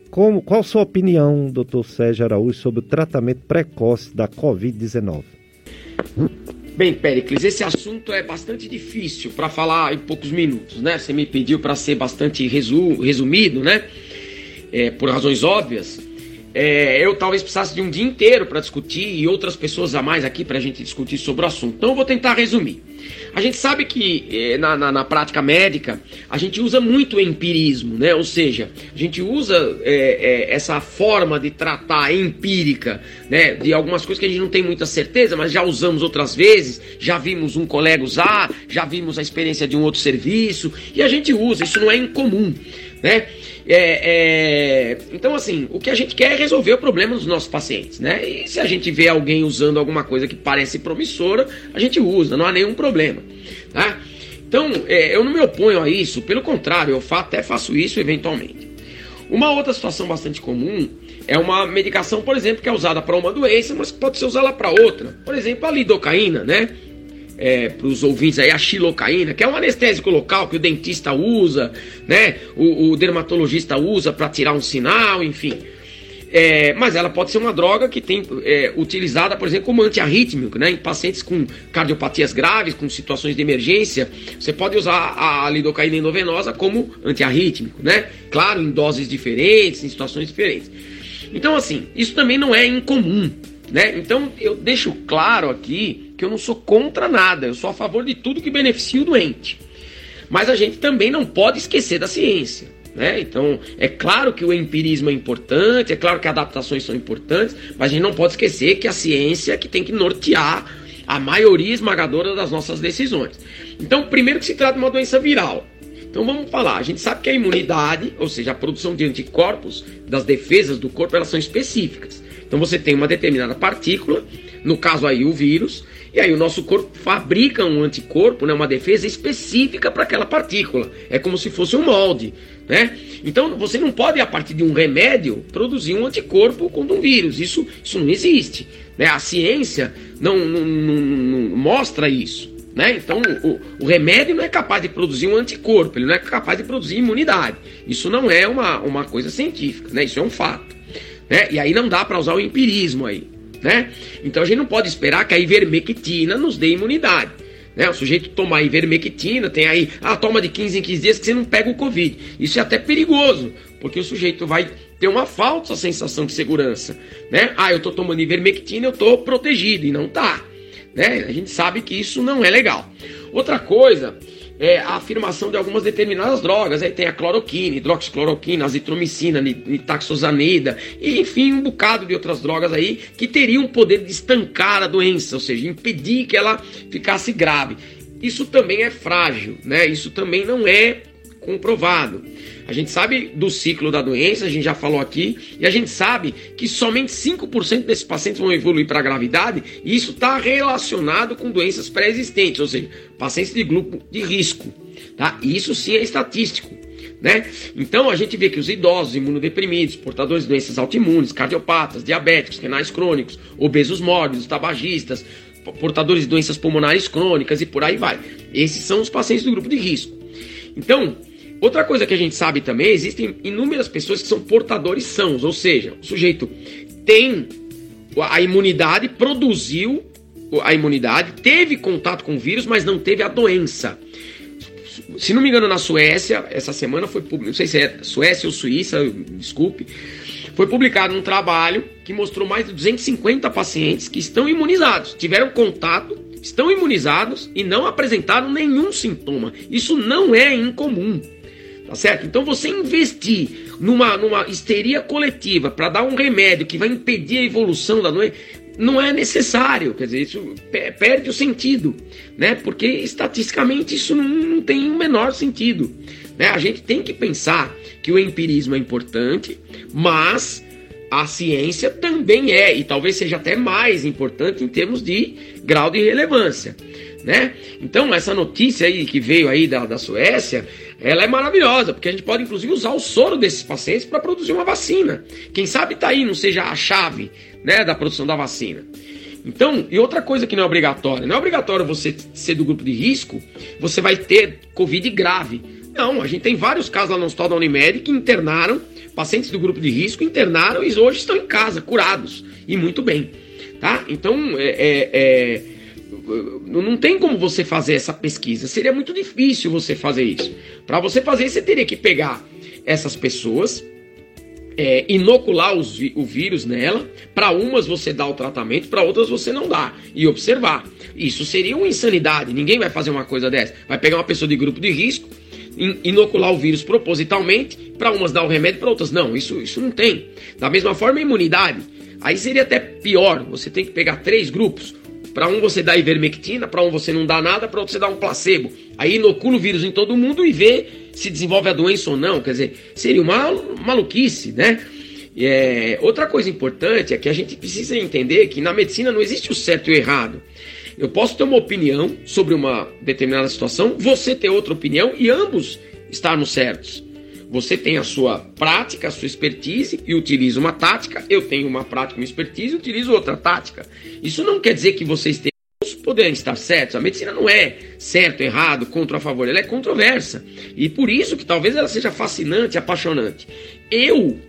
Como, qual a sua opinião, doutor Sérgio Araújo, sobre o tratamento precoce da Covid-19? Bem, Pericles, esse assunto é bastante difícil para falar em poucos minutos, né? Você me pediu para ser bastante resu resumido, né? É, por razões óbvias. É, eu talvez precisasse de um dia inteiro para discutir e outras pessoas a mais aqui para a gente discutir sobre o assunto. Então eu vou tentar resumir. A gente sabe que eh, na, na, na, prática médica a gente usa muito o empirismo, né? Ou seja, a gente usa é, é, essa forma de tratar empírica, né? De algumas coisas que a gente não tem muita certeza, mas já usamos outras vezes, já vimos um colega usar, já vimos a experiência de um outro serviço, e a gente usa, isso não é incomum, né? É, é, então, assim, o que a gente quer é resolver o problema dos nossos pacientes, né? E se a gente vê alguém usando alguma coisa que parece promissora, a gente usa, não há nenhum problema, tá? Então, é, eu não me oponho a isso, pelo contrário, eu até faço isso eventualmente. Uma outra situação bastante comum é uma medicação, por exemplo, que é usada para uma doença, mas pode ser usada para outra. Por exemplo, a lidocaína, né? É, para os ouvintes aí a xilocaína, que é um anestésico local que o dentista usa, né? O, o dermatologista usa para tirar um sinal, enfim. É, mas ela pode ser uma droga que tem é, utilizada, por exemplo, como antiarrítmico, né? Em pacientes com cardiopatias graves, com situações de emergência, você pode usar a, lidocaína endovenosa como antiarrítmico, né? Claro, em doses diferentes, em situações diferentes. Então, assim, isso também não é incomum, né? Então, eu deixo claro aqui que eu não sou contra nada, eu sou a favor de tudo que beneficia o doente. Mas a gente também não pode esquecer da ciência. Né? Então, é claro que o empirismo é importante, é claro que adaptações são importantes, mas a gente não pode esquecer que a ciência é que tem que nortear a maioria esmagadora das nossas decisões. Então, primeiro que se trata de uma doença viral. Então vamos falar, a gente sabe que a imunidade, ou seja, a produção de anticorpos das defesas do corpo, elas são específicas. Então você tem uma determinada partícula, no caso aí o vírus, e aí o nosso corpo fabrica um anticorpo, né, uma defesa específica para aquela partícula. É como se fosse um molde, né? Então você não pode a partir de um remédio produzir um anticorpo contra um vírus. Isso, isso não existe. Né? A ciência não, não, não, não mostra isso. Né? Então, o, o, remédio não é capaz de produzir um anticorpo, ele não é capaz de produzir imunidade. Isso não é uma, uma coisa científica, né? isso é um fato. Né? E aí não dá para usar o empirismo aí né? Então a gente não pode esperar que a ivermectina nos dê imunidade. Né? O sujeito tomar ivermectina, tem aí, ah, toma de 15 em 15 dias que você não pega o Covid. Isso é até perigoso, porque o sujeito vai ter uma falsa sensação de segurança. Né? Ah, eu tô tomando ivermectina, eu tô protegido, e não tá. Né? A gente sabe que isso não é legal. Outra coisa é, a afirmação de algumas determinadas drogas. Aí tem a cloroquina, hidroxicloroquina, azitromicina, nitaxosanida, e enfim, um bocado de outras drogas aí que teriam o poder de estancar a doença, ou seja, impedir que ela ficasse grave. Isso também é frágil, né? Isso também não é comprovado. A gente sabe do ciclo da doença, a gente já falou aqui, e a gente sabe que somente 5% desses pacientes vão evoluir para gravidade, e isso está relacionado com doenças pré-existentes, ou seja, pacientes de grupo de risco. Tá? Isso sim é estatístico. Né? Então a gente vê que os idosos, imunodeprimidos, portadores de doenças autoimunes, cardiopatas, diabéticos, renais crônicos, obesos mórbidos, tabagistas, portadores de doenças pulmonares crônicas e por aí vai. Esses são os pacientes do grupo de risco. Então, Outra coisa que a gente sabe também, existem inúmeras pessoas que são portadores sãos, ou seja, o sujeito tem a imunidade, produziu a imunidade, teve contato com o vírus, mas não teve a doença. Se não me engano, na Suécia, essa semana foi publicado, não sei se é Suécia ou Suíça, desculpe, foi publicado um trabalho que mostrou mais de 250 pacientes que estão imunizados, tiveram contato, estão imunizados e não apresentaram nenhum sintoma. Isso não é incomum. Tá certo? Então você investir numa, numa histeria coletiva para dar um remédio que vai impedir a evolução da doença não é necessário, quer dizer, isso perde o sentido, né? Porque estatisticamente isso não, não tem o menor sentido. Né? A gente tem que pensar que o empirismo é importante, mas a ciência também é, e talvez seja até mais importante em termos de grau de relevância. Né? Então, essa notícia aí que veio aí da, da Suécia, ela é maravilhosa, porque a gente pode inclusive usar o soro desses pacientes para produzir uma vacina. Quem sabe tá aí, não seja a chave né, da produção da vacina. Então, e outra coisa que não é obrigatória, não é obrigatório você ser do grupo de risco, você vai ter Covid grave. Não, a gente tem vários casos lá no hospital da Unimed que internaram, pacientes do grupo de risco internaram e hoje estão em casa, curados, e muito bem. Tá? Então, é, é, é não tem como você fazer essa pesquisa. Seria muito difícil você fazer isso. Para você fazer isso, você teria que pegar essas pessoas, é, inocular os, o vírus nela. Para umas você dá o tratamento, para outras você não dá. E observar. Isso seria uma insanidade. Ninguém vai fazer uma coisa dessa. Vai pegar uma pessoa de grupo de risco, inocular o vírus propositalmente, para umas dar o remédio, para outras não. Isso, isso não tem. Da mesma forma, a imunidade. Aí seria até pior. Você tem que pegar três grupos. Para um você dá ivermectina, para um você não dá nada, para outro você dá um placebo. Aí inocula o vírus em todo mundo e vê se desenvolve a doença ou não. Quer dizer, seria uma maluquice, né? É, outra coisa importante é que a gente precisa entender que na medicina não existe o certo e o errado. Eu posso ter uma opinião sobre uma determinada situação, você ter outra opinião e ambos estarmos certos. Você tem a sua prática, a sua expertise e utiliza uma tática. Eu tenho uma prática, uma expertise e utilizo outra tática. Isso não quer dizer que vocês tenham poderem estar certos. A medicina não é certo, errado, contra ou a favor, ela é controversa. E por isso que talvez ela seja fascinante, apaixonante. Eu,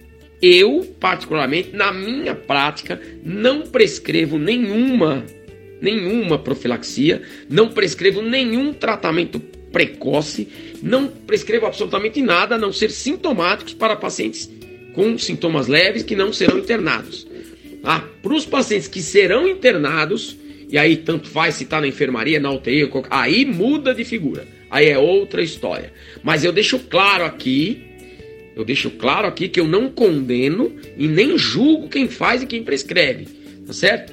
eu particularmente, na minha prática, não prescrevo nenhuma nenhuma profilaxia, não prescrevo nenhum tratamento precoce, não prescrevo absolutamente nada a não ser sintomáticos para pacientes com sintomas leves que não serão internados. Ah, para os pacientes que serão internados, e aí tanto faz se está na enfermaria, na UTI, aí muda de figura. Aí é outra história. Mas eu deixo claro aqui, eu deixo claro aqui que eu não condeno e nem julgo quem faz e quem prescreve, tá certo?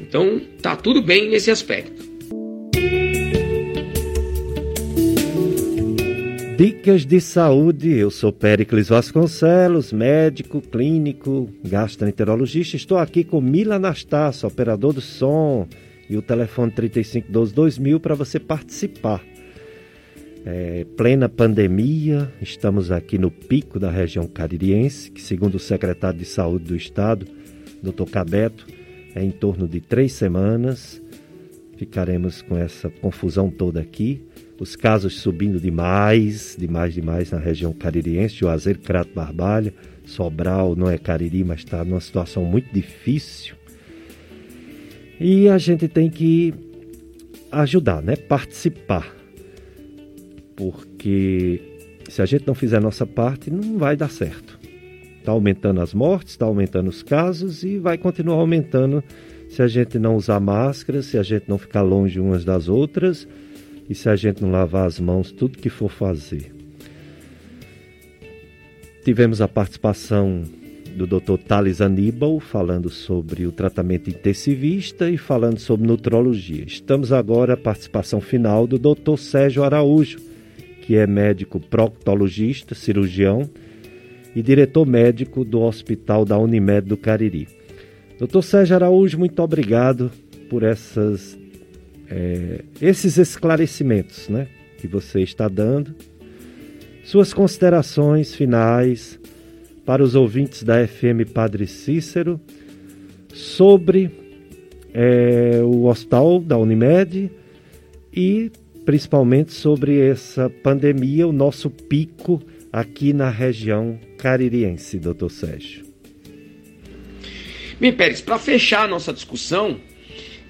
Então tá tudo bem nesse aspecto. Dicas de saúde. Eu sou Péricles Vasconcelos, médico, clínico, gastroenterologista. Estou aqui com Mila Anastácio, operador do som, e o telefone 3512-2000 para você participar. É, plena pandemia, estamos aqui no pico da região caririense, que, segundo o secretário de Saúde do Estado, Dr. Cabeto, é em torno de três semanas. Ficaremos com essa confusão toda aqui os casos subindo demais, demais, demais na região caririense, Juazeiro, Crato, Barbalha, Sobral, não é Cariri, mas está numa situação muito difícil. E a gente tem que ajudar, né? Participar. Porque se a gente não fizer a nossa parte, não vai dar certo. Está aumentando as mortes, está aumentando os casos e vai continuar aumentando se a gente não usar máscara, se a gente não ficar longe umas das outras e se a gente não lavar as mãos, tudo que for fazer. Tivemos a participação do Dr. Thales Aníbal falando sobre o tratamento intensivista e falando sobre nutrologia. Estamos agora a participação final do Dr. Sérgio Araújo, que é médico proctologista, cirurgião e diretor médico do Hospital da Unimed do Cariri. Dr. Sérgio Araújo, muito obrigado por essas é, esses esclarecimentos né, que você está dando, suas considerações finais para os ouvintes da FM Padre Cícero sobre é, o hospital da Unimed e principalmente sobre essa pandemia, o nosso pico aqui na região caririense, doutor Sérgio. Bem, Pérez, para fechar a nossa discussão,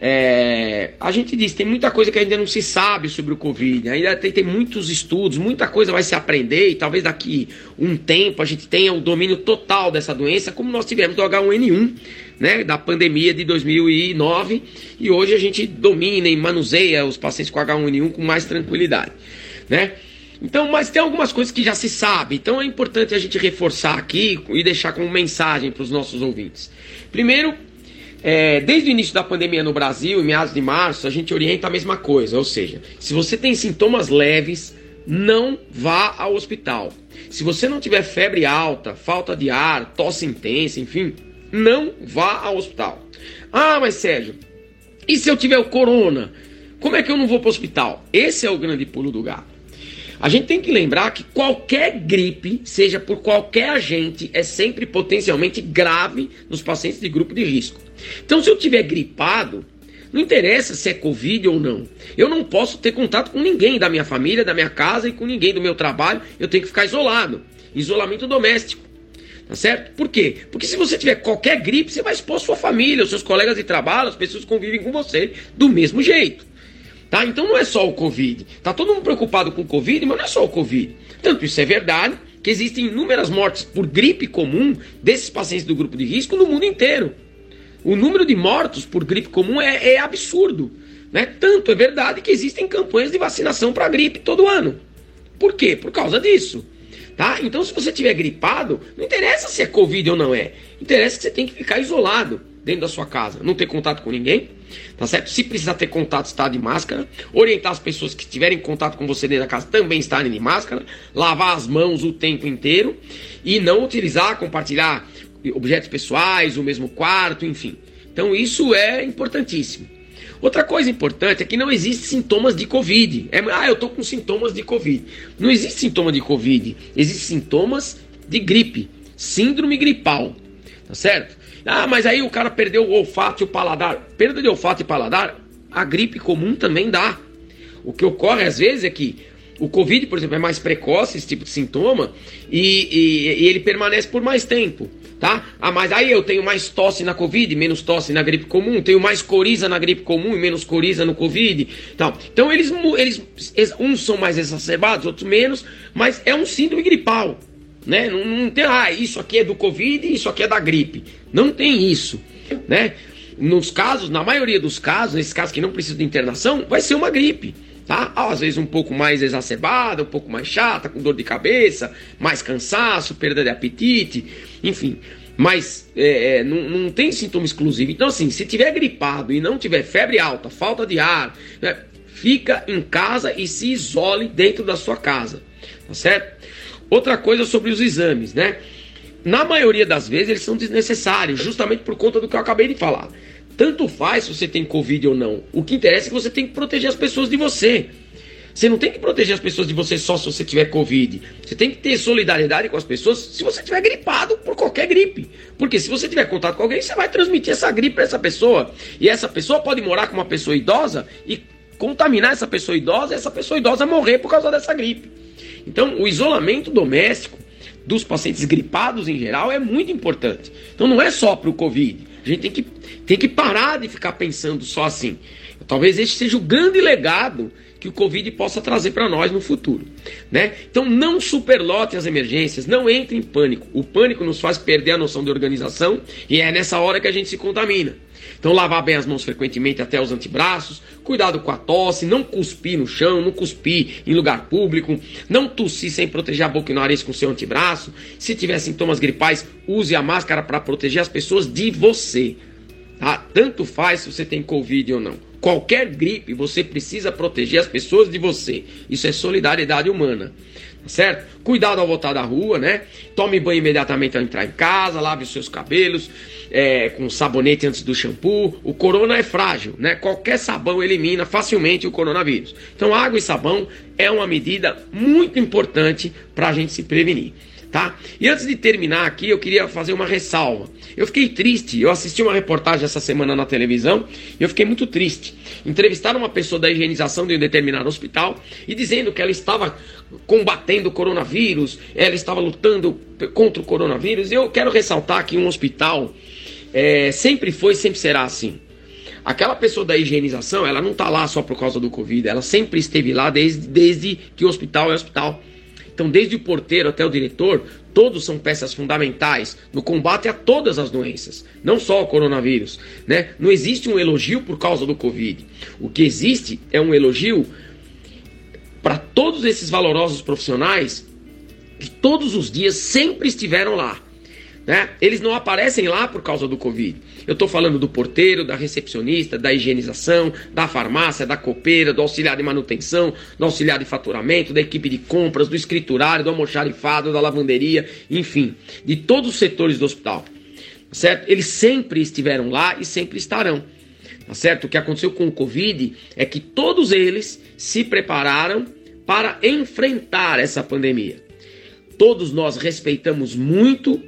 é, a gente diz, tem muita coisa que ainda não se sabe sobre o Covid, ainda tem, tem, muitos estudos, muita coisa vai se aprender e talvez daqui um tempo a gente tenha o domínio total dessa doença, como nós tivemos do H1N1, né, da pandemia de 2009, e hoje a gente domina e manuseia os pacientes com H1N1 com mais tranquilidade, né? Então, mas tem algumas coisas que já se sabe, então é importante a gente reforçar aqui e deixar como mensagem para os nossos ouvintes. Primeiro, é, desde o início da pandemia no Brasil, em meados de março, a gente orienta a mesma coisa. Ou seja, se você tem sintomas leves, não vá ao hospital. Se você não tiver febre alta, falta de ar, tosse intensa, enfim, não vá ao hospital. Ah, mas Sérgio, e se eu tiver o corona? Como é que eu não vou para o hospital? Esse é o grande pulo do gato. A gente tem que lembrar que qualquer gripe, seja por qualquer agente, é sempre potencialmente grave nos pacientes de grupo de risco. Então, se eu tiver gripado, não interessa se é Covid ou não. Eu não posso ter contato com ninguém da minha família, da minha casa e com ninguém do meu trabalho. Eu tenho que ficar isolado. Isolamento doméstico. Tá certo? Por quê? Porque se você tiver qualquer gripe, você vai expor sua família, os seus colegas de trabalho, as pessoas que convivem com você do mesmo jeito. Tá? Então não é só o Covid. Tá todo mundo preocupado com o Covid, mas não é só o Covid. Tanto isso é verdade que existem inúmeras mortes por gripe comum desses pacientes do grupo de risco no mundo inteiro. O número de mortos por gripe comum é, é absurdo. Né? Tanto é verdade que existem campanhas de vacinação para gripe todo ano. Por quê? Por causa disso. Tá? Então, se você tiver gripado, não interessa se é Covid ou não é. Interessa que você tem que ficar isolado dentro da sua casa, não ter contato com ninguém, tá certo? Se precisar ter contato, estar de máscara. Orientar as pessoas que tiverem contato com você dentro da casa também estarem de máscara. Lavar as mãos o tempo inteiro e não utilizar, compartilhar objetos pessoais, o mesmo quarto, enfim. Então isso é importantíssimo. Outra coisa importante é que não existe sintomas de Covid. É, ah, eu tô com sintomas de Covid. Não existe sintoma de Covid. Existem sintomas de gripe. Síndrome gripal. Tá certo? Ah, mas aí o cara perdeu o olfato e o paladar. Perda de olfato e paladar, a gripe comum também dá. O que ocorre às vezes é que o Covid, por exemplo, é mais precoce, esse tipo de sintoma, e, e, e ele permanece por mais tempo tá? Ah, mas aí eu tenho mais tosse na Covid, menos tosse na gripe comum, tenho mais coriza na gripe comum e menos coriza no Covid. Então, então eles, eles, uns são mais exacerbados, outros menos, mas é um síndrome gripal, né? Não, não tem, ah, isso aqui é do Covid, isso aqui é da gripe. Não tem isso, né? Nos casos, na maioria dos casos, nesses casos que não precisam de internação, vai ser uma gripe tá? Às vezes um pouco mais exacerbada, um pouco mais chata, com dor de cabeça, mais cansaço, perda de apetite, enfim. Mas é, é, não, não tem sintoma exclusivo. Então, assim, se tiver gripado e não tiver febre alta, falta de ar, né, fica em casa e se isole dentro da sua casa, tá certo? Outra coisa sobre os exames, né? Na maioria das vezes eles são desnecessários, justamente por conta do que eu acabei de falar. Tanto faz se você tem Covid ou não. O que interessa é que você tem que proteger as pessoas de você. Você não tem que proteger as pessoas de você só se você tiver Covid. Você tem que ter solidariedade com as pessoas se você tiver gripado por qualquer gripe. Porque se você tiver contato com alguém, você vai transmitir essa gripe para essa pessoa. E essa pessoa pode morar com uma pessoa idosa e contaminar essa pessoa idosa e essa pessoa idosa morrer por causa dessa gripe. Então, o isolamento doméstico dos pacientes gripados em geral é muito importante. Então, não é só para o Covid. A gente tem que, tem que parar de ficar pensando só assim. Talvez este seja o grande legado que o Covid possa trazer para nós no futuro. Né? Então não superlote as emergências, não entre em pânico. O pânico nos faz perder a noção de organização e é nessa hora que a gente se contamina. Então, lavar bem as mãos frequentemente até os antebraços, cuidado com a tosse, não cuspir no chão, não cuspir em lugar público, não tossir sem proteger a boca e o nariz com seu antebraço. Se tiver sintomas gripais, use a máscara para proteger as pessoas de você. Tá? Tanto faz se você tem Covid ou não. Qualquer gripe, você precisa proteger as pessoas de você. Isso é solidariedade humana. Certo? Cuidado ao voltar da rua, né? Tome banho imediatamente ao entrar em casa, lave os seus cabelos é, com sabonete antes do shampoo. O corona é frágil, né? Qualquer sabão elimina facilmente o coronavírus. Então, água e sabão é uma medida muito importante para a gente se prevenir tá? E antes de terminar aqui, eu queria fazer uma ressalva. Eu fiquei triste, eu assisti uma reportagem essa semana na televisão e eu fiquei muito triste. Entrevistaram uma pessoa da higienização de um determinado hospital e dizendo que ela estava combatendo o coronavírus, ela estava lutando contra o coronavírus. Eu quero ressaltar que um hospital é, sempre foi, sempre será assim. Aquela pessoa da higienização, ela não está lá só por causa do Covid, ela sempre esteve lá desde, desde que o hospital é hospital. Então, desde o porteiro até o diretor, todos são peças fundamentais no combate a todas as doenças, não só o coronavírus. Né? Não existe um elogio por causa do Covid. O que existe é um elogio para todos esses valorosos profissionais que todos os dias sempre estiveram lá. Né? Eles não aparecem lá por causa do Covid. Eu estou falando do porteiro, da recepcionista, da higienização, da farmácia, da copeira, do auxiliar de manutenção, do auxiliar de faturamento, da equipe de compras, do escriturário, do almoxarifado, da lavanderia, enfim, de todos os setores do hospital. Certo? Eles sempre estiveram lá e sempre estarão. Tá certo? O que aconteceu com o Covid é que todos eles se prepararam para enfrentar essa pandemia. Todos nós respeitamos muito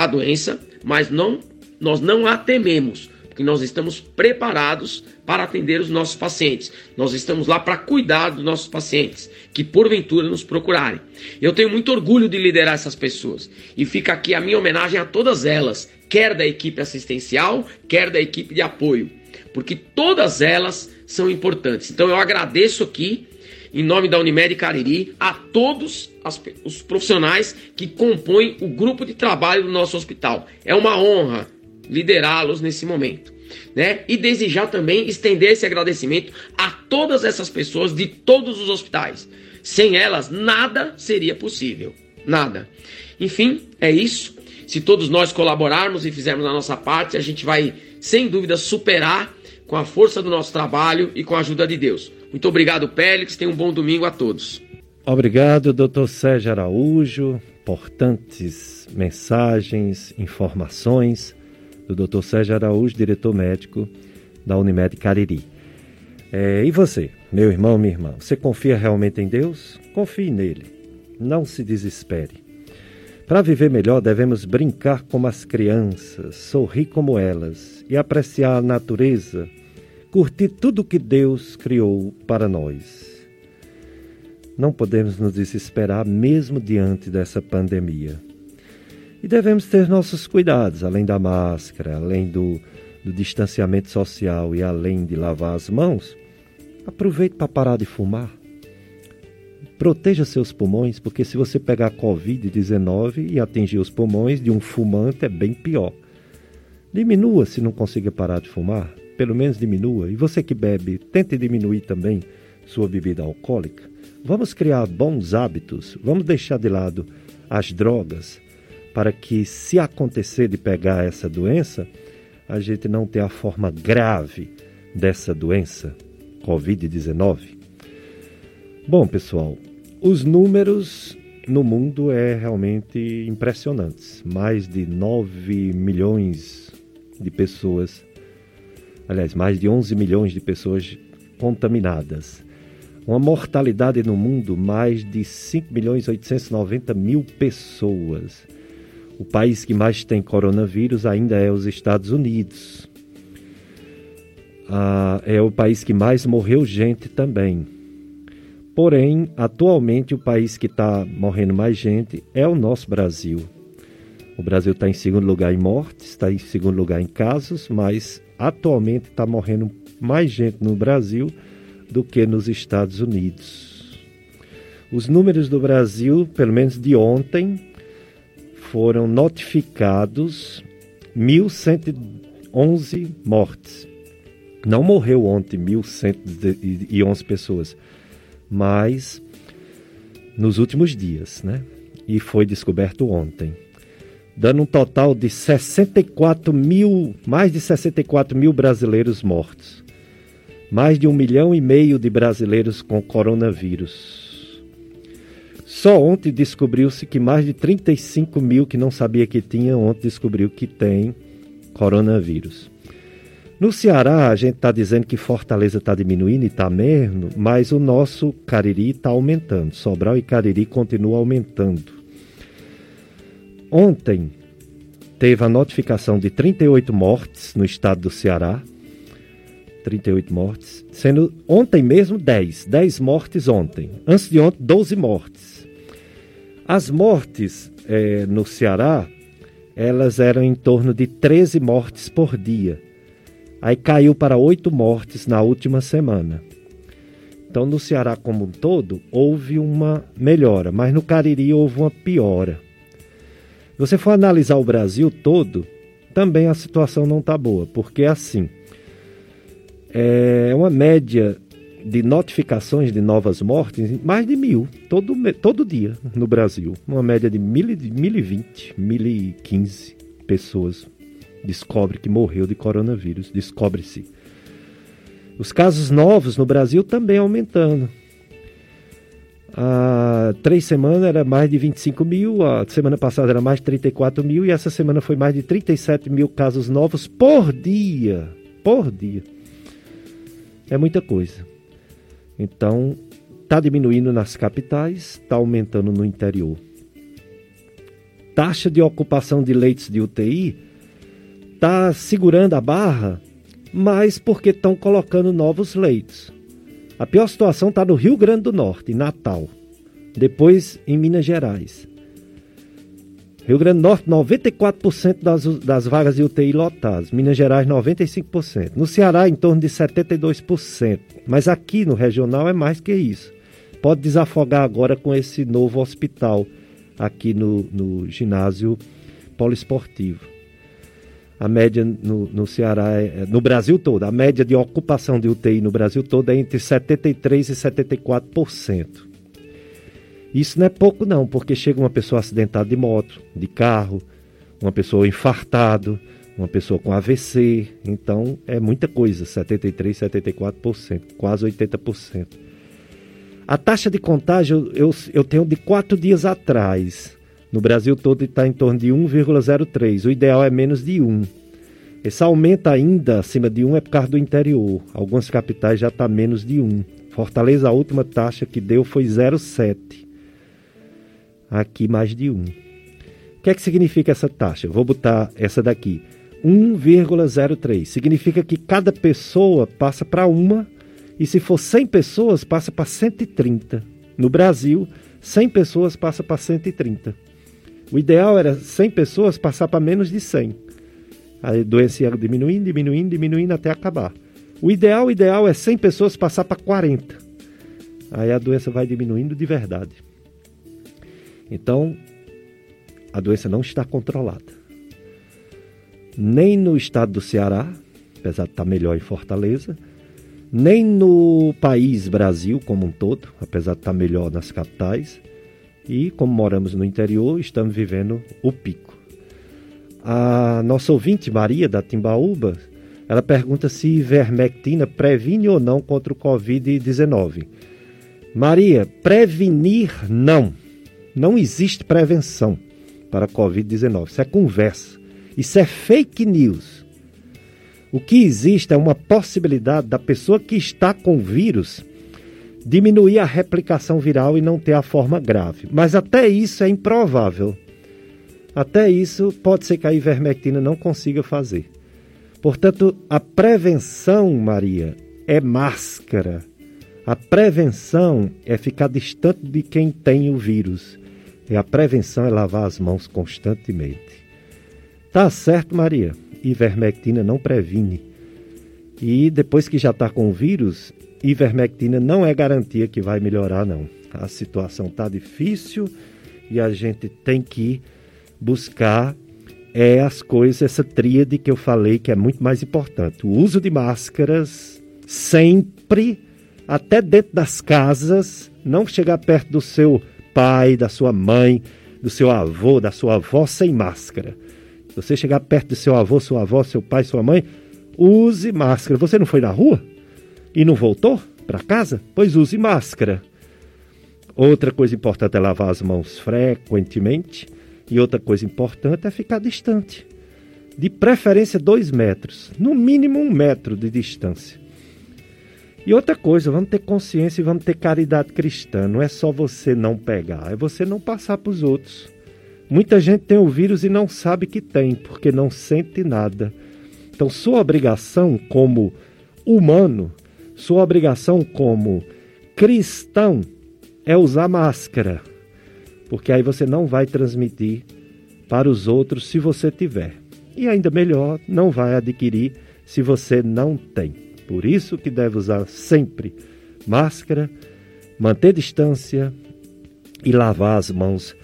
a doença, mas não nós não a tememos, porque nós estamos preparados para atender os nossos pacientes. Nós estamos lá para cuidar dos nossos pacientes que porventura nos procurarem. Eu tenho muito orgulho de liderar essas pessoas e fica aqui a minha homenagem a todas elas, quer da equipe assistencial, quer da equipe de apoio, porque todas elas são importantes. Então eu agradeço aqui em nome da Unimed Cariri, a todos as, os profissionais que compõem o grupo de trabalho do nosso hospital. É uma honra liderá-los nesse momento. Né? E desejar também estender esse agradecimento a todas essas pessoas de todos os hospitais. Sem elas, nada seria possível. Nada. Enfim, é isso. Se todos nós colaborarmos e fizermos a nossa parte, a gente vai, sem dúvida, superar com a força do nosso trabalho e com a ajuda de Deus. Muito obrigado, Pélix. Tenha um bom domingo a todos. Obrigado, doutor Sérgio Araújo. Importantes mensagens, informações do doutor Sérgio Araújo, diretor médico da Unimed Cariri. É, e você, meu irmão, minha irmã, você confia realmente em Deus? Confie nele. Não se desespere. Para viver melhor, devemos brincar como as crianças, sorrir como elas e apreciar a natureza, curtir tudo que Deus criou para nós. Não podemos nos desesperar mesmo diante dessa pandemia. E devemos ter nossos cuidados, além da máscara, além do, do distanciamento social e além de lavar as mãos. Aproveite para parar de fumar. Proteja seus pulmões, porque se você pegar Covid-19 e atingir os pulmões de um fumante é bem pior. Diminua se não conseguir parar de fumar, pelo menos diminua. E você que bebe, tente diminuir também sua bebida alcoólica. Vamos criar bons hábitos, vamos deixar de lado as drogas, para que, se acontecer de pegar essa doença, a gente não tenha a forma grave dessa doença, Covid-19. Bom, pessoal, os números no mundo é realmente impressionantes. Mais de 9 milhões de pessoas, aliás, mais de 11 milhões de pessoas contaminadas. Uma mortalidade no mundo, mais de 5 milhões 890 mil pessoas. O país que mais tem coronavírus ainda é os Estados Unidos. Ah, é o país que mais morreu gente também. Porém, atualmente o país que está morrendo mais gente é o nosso Brasil. O Brasil está em segundo lugar em mortes, está em segundo lugar em casos, mas atualmente está morrendo mais gente no Brasil do que nos Estados Unidos. Os números do Brasil, pelo menos de ontem, foram notificados 1.111 mortes. Não morreu ontem 1.111 pessoas mas nos últimos dias, né? E foi descoberto ontem, dando um total de 64 mil, mais de 64 mil brasileiros mortos, mais de um milhão e meio de brasileiros com coronavírus. Só ontem descobriu-se que mais de 35 mil que não sabia que tinha, ontem descobriu que tem coronavírus. No Ceará, a gente está dizendo que Fortaleza está diminuindo e está mesmo, mas o nosso Cariri está aumentando. Sobral e Cariri continuam aumentando. Ontem teve a notificação de 38 mortes no estado do Ceará. 38 mortes. Sendo ontem mesmo 10. 10 mortes ontem. Antes de ontem, 12 mortes. As mortes é, no Ceará, elas eram em torno de 13 mortes por dia. Aí caiu para oito mortes na última semana. Então, no Ceará como um todo, houve uma melhora, mas no Cariri houve uma piora. Você for analisar o Brasil todo, também a situação não está boa, porque assim, é uma média de notificações de novas mortes, mais de mil, todo, todo dia no Brasil. Uma média de mil, mil e vinte, mil e quinze pessoas descobre que morreu de coronavírus, descobre-se. Os casos novos no Brasil também aumentando. Há três semanas era mais de 25 mil, a semana passada era mais de 34 mil e essa semana foi mais de 37 mil casos novos por dia. Por dia. É muita coisa. Então, está diminuindo nas capitais, está aumentando no interior. Taxa de ocupação de leitos de UTI está segurando a barra, mas porque estão colocando novos leitos. A pior situação está no Rio Grande do Norte, Natal. Depois em Minas Gerais. Rio Grande do Norte, 94% das, das vagas de UTI lotadas. Minas Gerais, 95%. No Ceará, em torno de 72%. Mas aqui no regional é mais que isso. pode desafogar agora com esse novo hospital aqui no, no ginásio poliesportivo. A média no, no Ceará, é, no Brasil todo, a média de ocupação de UTI no Brasil todo é entre 73% e 74%. Isso não é pouco não, porque chega uma pessoa acidentada de moto, de carro, uma pessoa infartado, uma pessoa com AVC, então é muita coisa, 73, 74%, quase 80%. A taxa de contágio eu, eu tenho de quatro dias atrás. No Brasil todo está em torno de 1,03. O ideal é menos de 1. Esse aumento ainda acima de 1 é por causa do interior. Algumas capitais já está menos de 1. Fortaleza, a última taxa que deu foi 0,7. Aqui mais de 1. O que é que significa essa taxa? Vou botar essa daqui. 1,03. Significa que cada pessoa passa para uma e se for 100 pessoas, passa para 130. No Brasil, 100 pessoas passa para 130. O ideal era 100 pessoas passar para menos de 100. A doença ia diminuindo, diminuindo, diminuindo até acabar. O ideal, o ideal é 100 pessoas passar para 40. Aí a doença vai diminuindo de verdade. Então, a doença não está controlada. Nem no estado do Ceará, apesar de estar melhor em Fortaleza, nem no país Brasil como um todo, apesar de estar melhor nas capitais. E como moramos no interior, estamos vivendo o pico. A nossa ouvinte Maria da Timbaúba, ela pergunta se ivermectina previne ou não contra o COVID-19. Maria, prevenir não. Não existe prevenção para a COVID-19. Isso é conversa. Isso é fake news. O que existe é uma possibilidade da pessoa que está com vírus diminuir a replicação viral e não ter a forma grave. Mas até isso é improvável. Até isso pode ser que a ivermectina não consiga fazer. Portanto, a prevenção, Maria, é máscara. A prevenção é ficar distante de quem tem o vírus. E a prevenção é lavar as mãos constantemente. Tá certo, Maria? ivermectina não previne. E depois que já está com o vírus, ivermectina não é garantia que vai melhorar, não. A situação está difícil e a gente tem que buscar é as coisas, essa tríade que eu falei que é muito mais importante. O uso de máscaras sempre, até dentro das casas, não chegar perto do seu pai, da sua mãe, do seu avô, da sua avó sem máscara. Você chegar perto do seu avô, sua avó, seu pai, sua mãe, use máscara. Você não foi na rua e não voltou para casa? Pois use máscara. Outra coisa importante é lavar as mãos frequentemente. E outra coisa importante é ficar distante. De preferência, dois metros. No mínimo, um metro de distância. E outra coisa, vamos ter consciência e vamos ter caridade cristã. Não é só você não pegar, é você não passar para os outros. Muita gente tem o vírus e não sabe que tem, porque não sente nada. Então, sua obrigação como humano, sua obrigação como cristão é usar máscara, porque aí você não vai transmitir para os outros se você tiver. E ainda melhor, não vai adquirir se você não tem. Por isso que deve usar sempre máscara, manter distância e lavar as mãos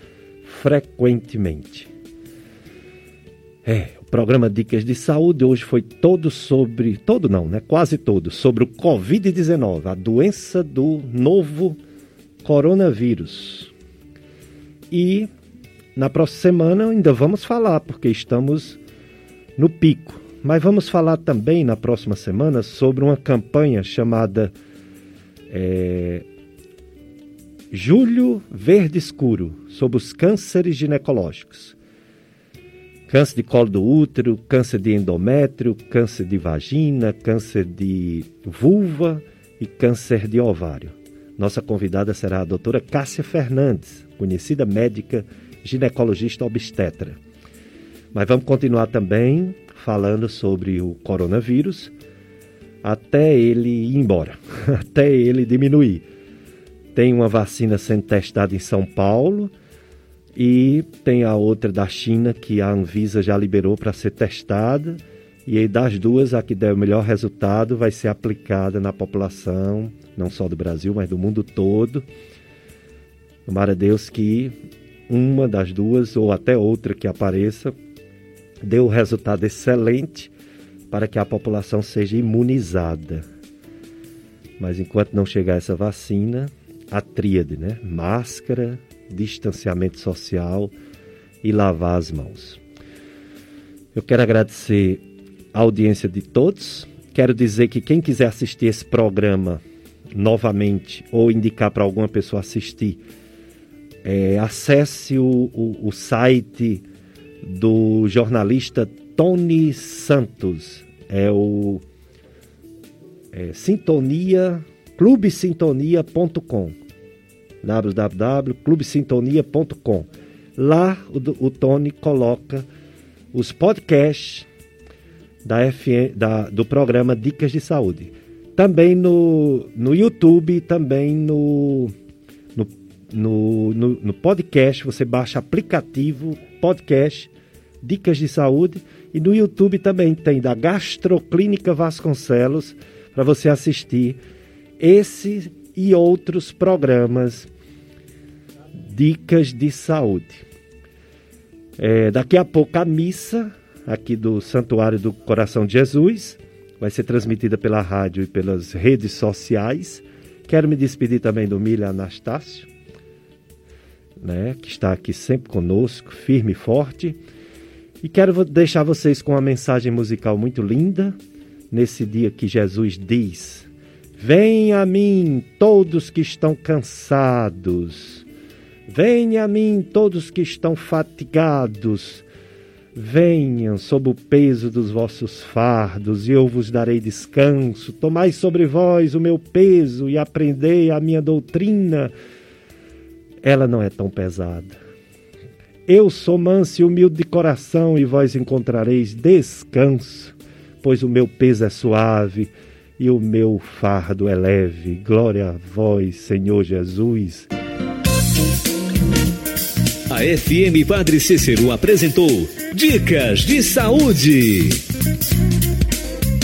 frequentemente. É, programa Dicas de Saúde hoje foi todo sobre, todo não, né? Quase todo, sobre o Covid-19, a doença do novo coronavírus. E na próxima semana ainda vamos falar, porque estamos no pico. Mas vamos falar também na próxima semana sobre uma campanha chamada é, Julho Verde Escuro, sobre os cânceres ginecológicos. Câncer de colo do útero, câncer de endométrio, câncer de vagina, câncer de vulva e câncer de ovário. Nossa convidada será a doutora Cássia Fernandes, conhecida médica ginecologista obstetra. Mas vamos continuar também falando sobre o coronavírus até ele ir embora, até ele diminuir. Tem uma vacina sendo testada em São Paulo e tem a outra da China que a Anvisa já liberou para ser testada E aí, das duas, a que der o melhor resultado vai ser aplicada na população, não só do Brasil, mas do mundo todo. Tomara Deus que uma das duas, ou até outra que apareça, dê um resultado excelente para que a população seja imunizada. Mas enquanto não chegar essa vacina, a tríade, né? Máscara, distanciamento social e lavar as mãos. Eu quero agradecer a audiência de todos. Quero dizer que quem quiser assistir esse programa novamente ou indicar para alguma pessoa assistir, é, acesse o, o, o site do jornalista Tony Santos. É o é, Sintonia, clubesintonia.com www.clubesintonia.com Lá o, o Tony coloca os podcasts da FM, da, do programa Dicas de Saúde. Também no, no YouTube, também no, no, no, no, no podcast, você baixa aplicativo podcast Dicas de Saúde e no YouTube também tem da Gastroclínica Vasconcelos para você assistir esse e outros programas Dicas de Saúde. É, daqui a pouco a missa aqui do Santuário do Coração de Jesus vai ser transmitida pela rádio e pelas redes sociais. Quero me despedir também do Milha Anastácio, né, que está aqui sempre conosco, firme e forte. E quero deixar vocês com uma mensagem musical muito linda, nesse dia que Jesus diz: Venha a mim todos que estão cansados Venha a mim todos que estão fatigados, venham sob o peso dos vossos fardos, e eu vos darei descanso. Tomai sobre vós o meu peso e aprendei a minha doutrina. Ela não é tão pesada. Eu sou manso e humilde de coração, e vós encontrareis descanso, pois o meu peso é suave e o meu fardo é leve. Glória a vós, Senhor Jesus. A FM Padre Cícero apresentou Dicas de Saúde.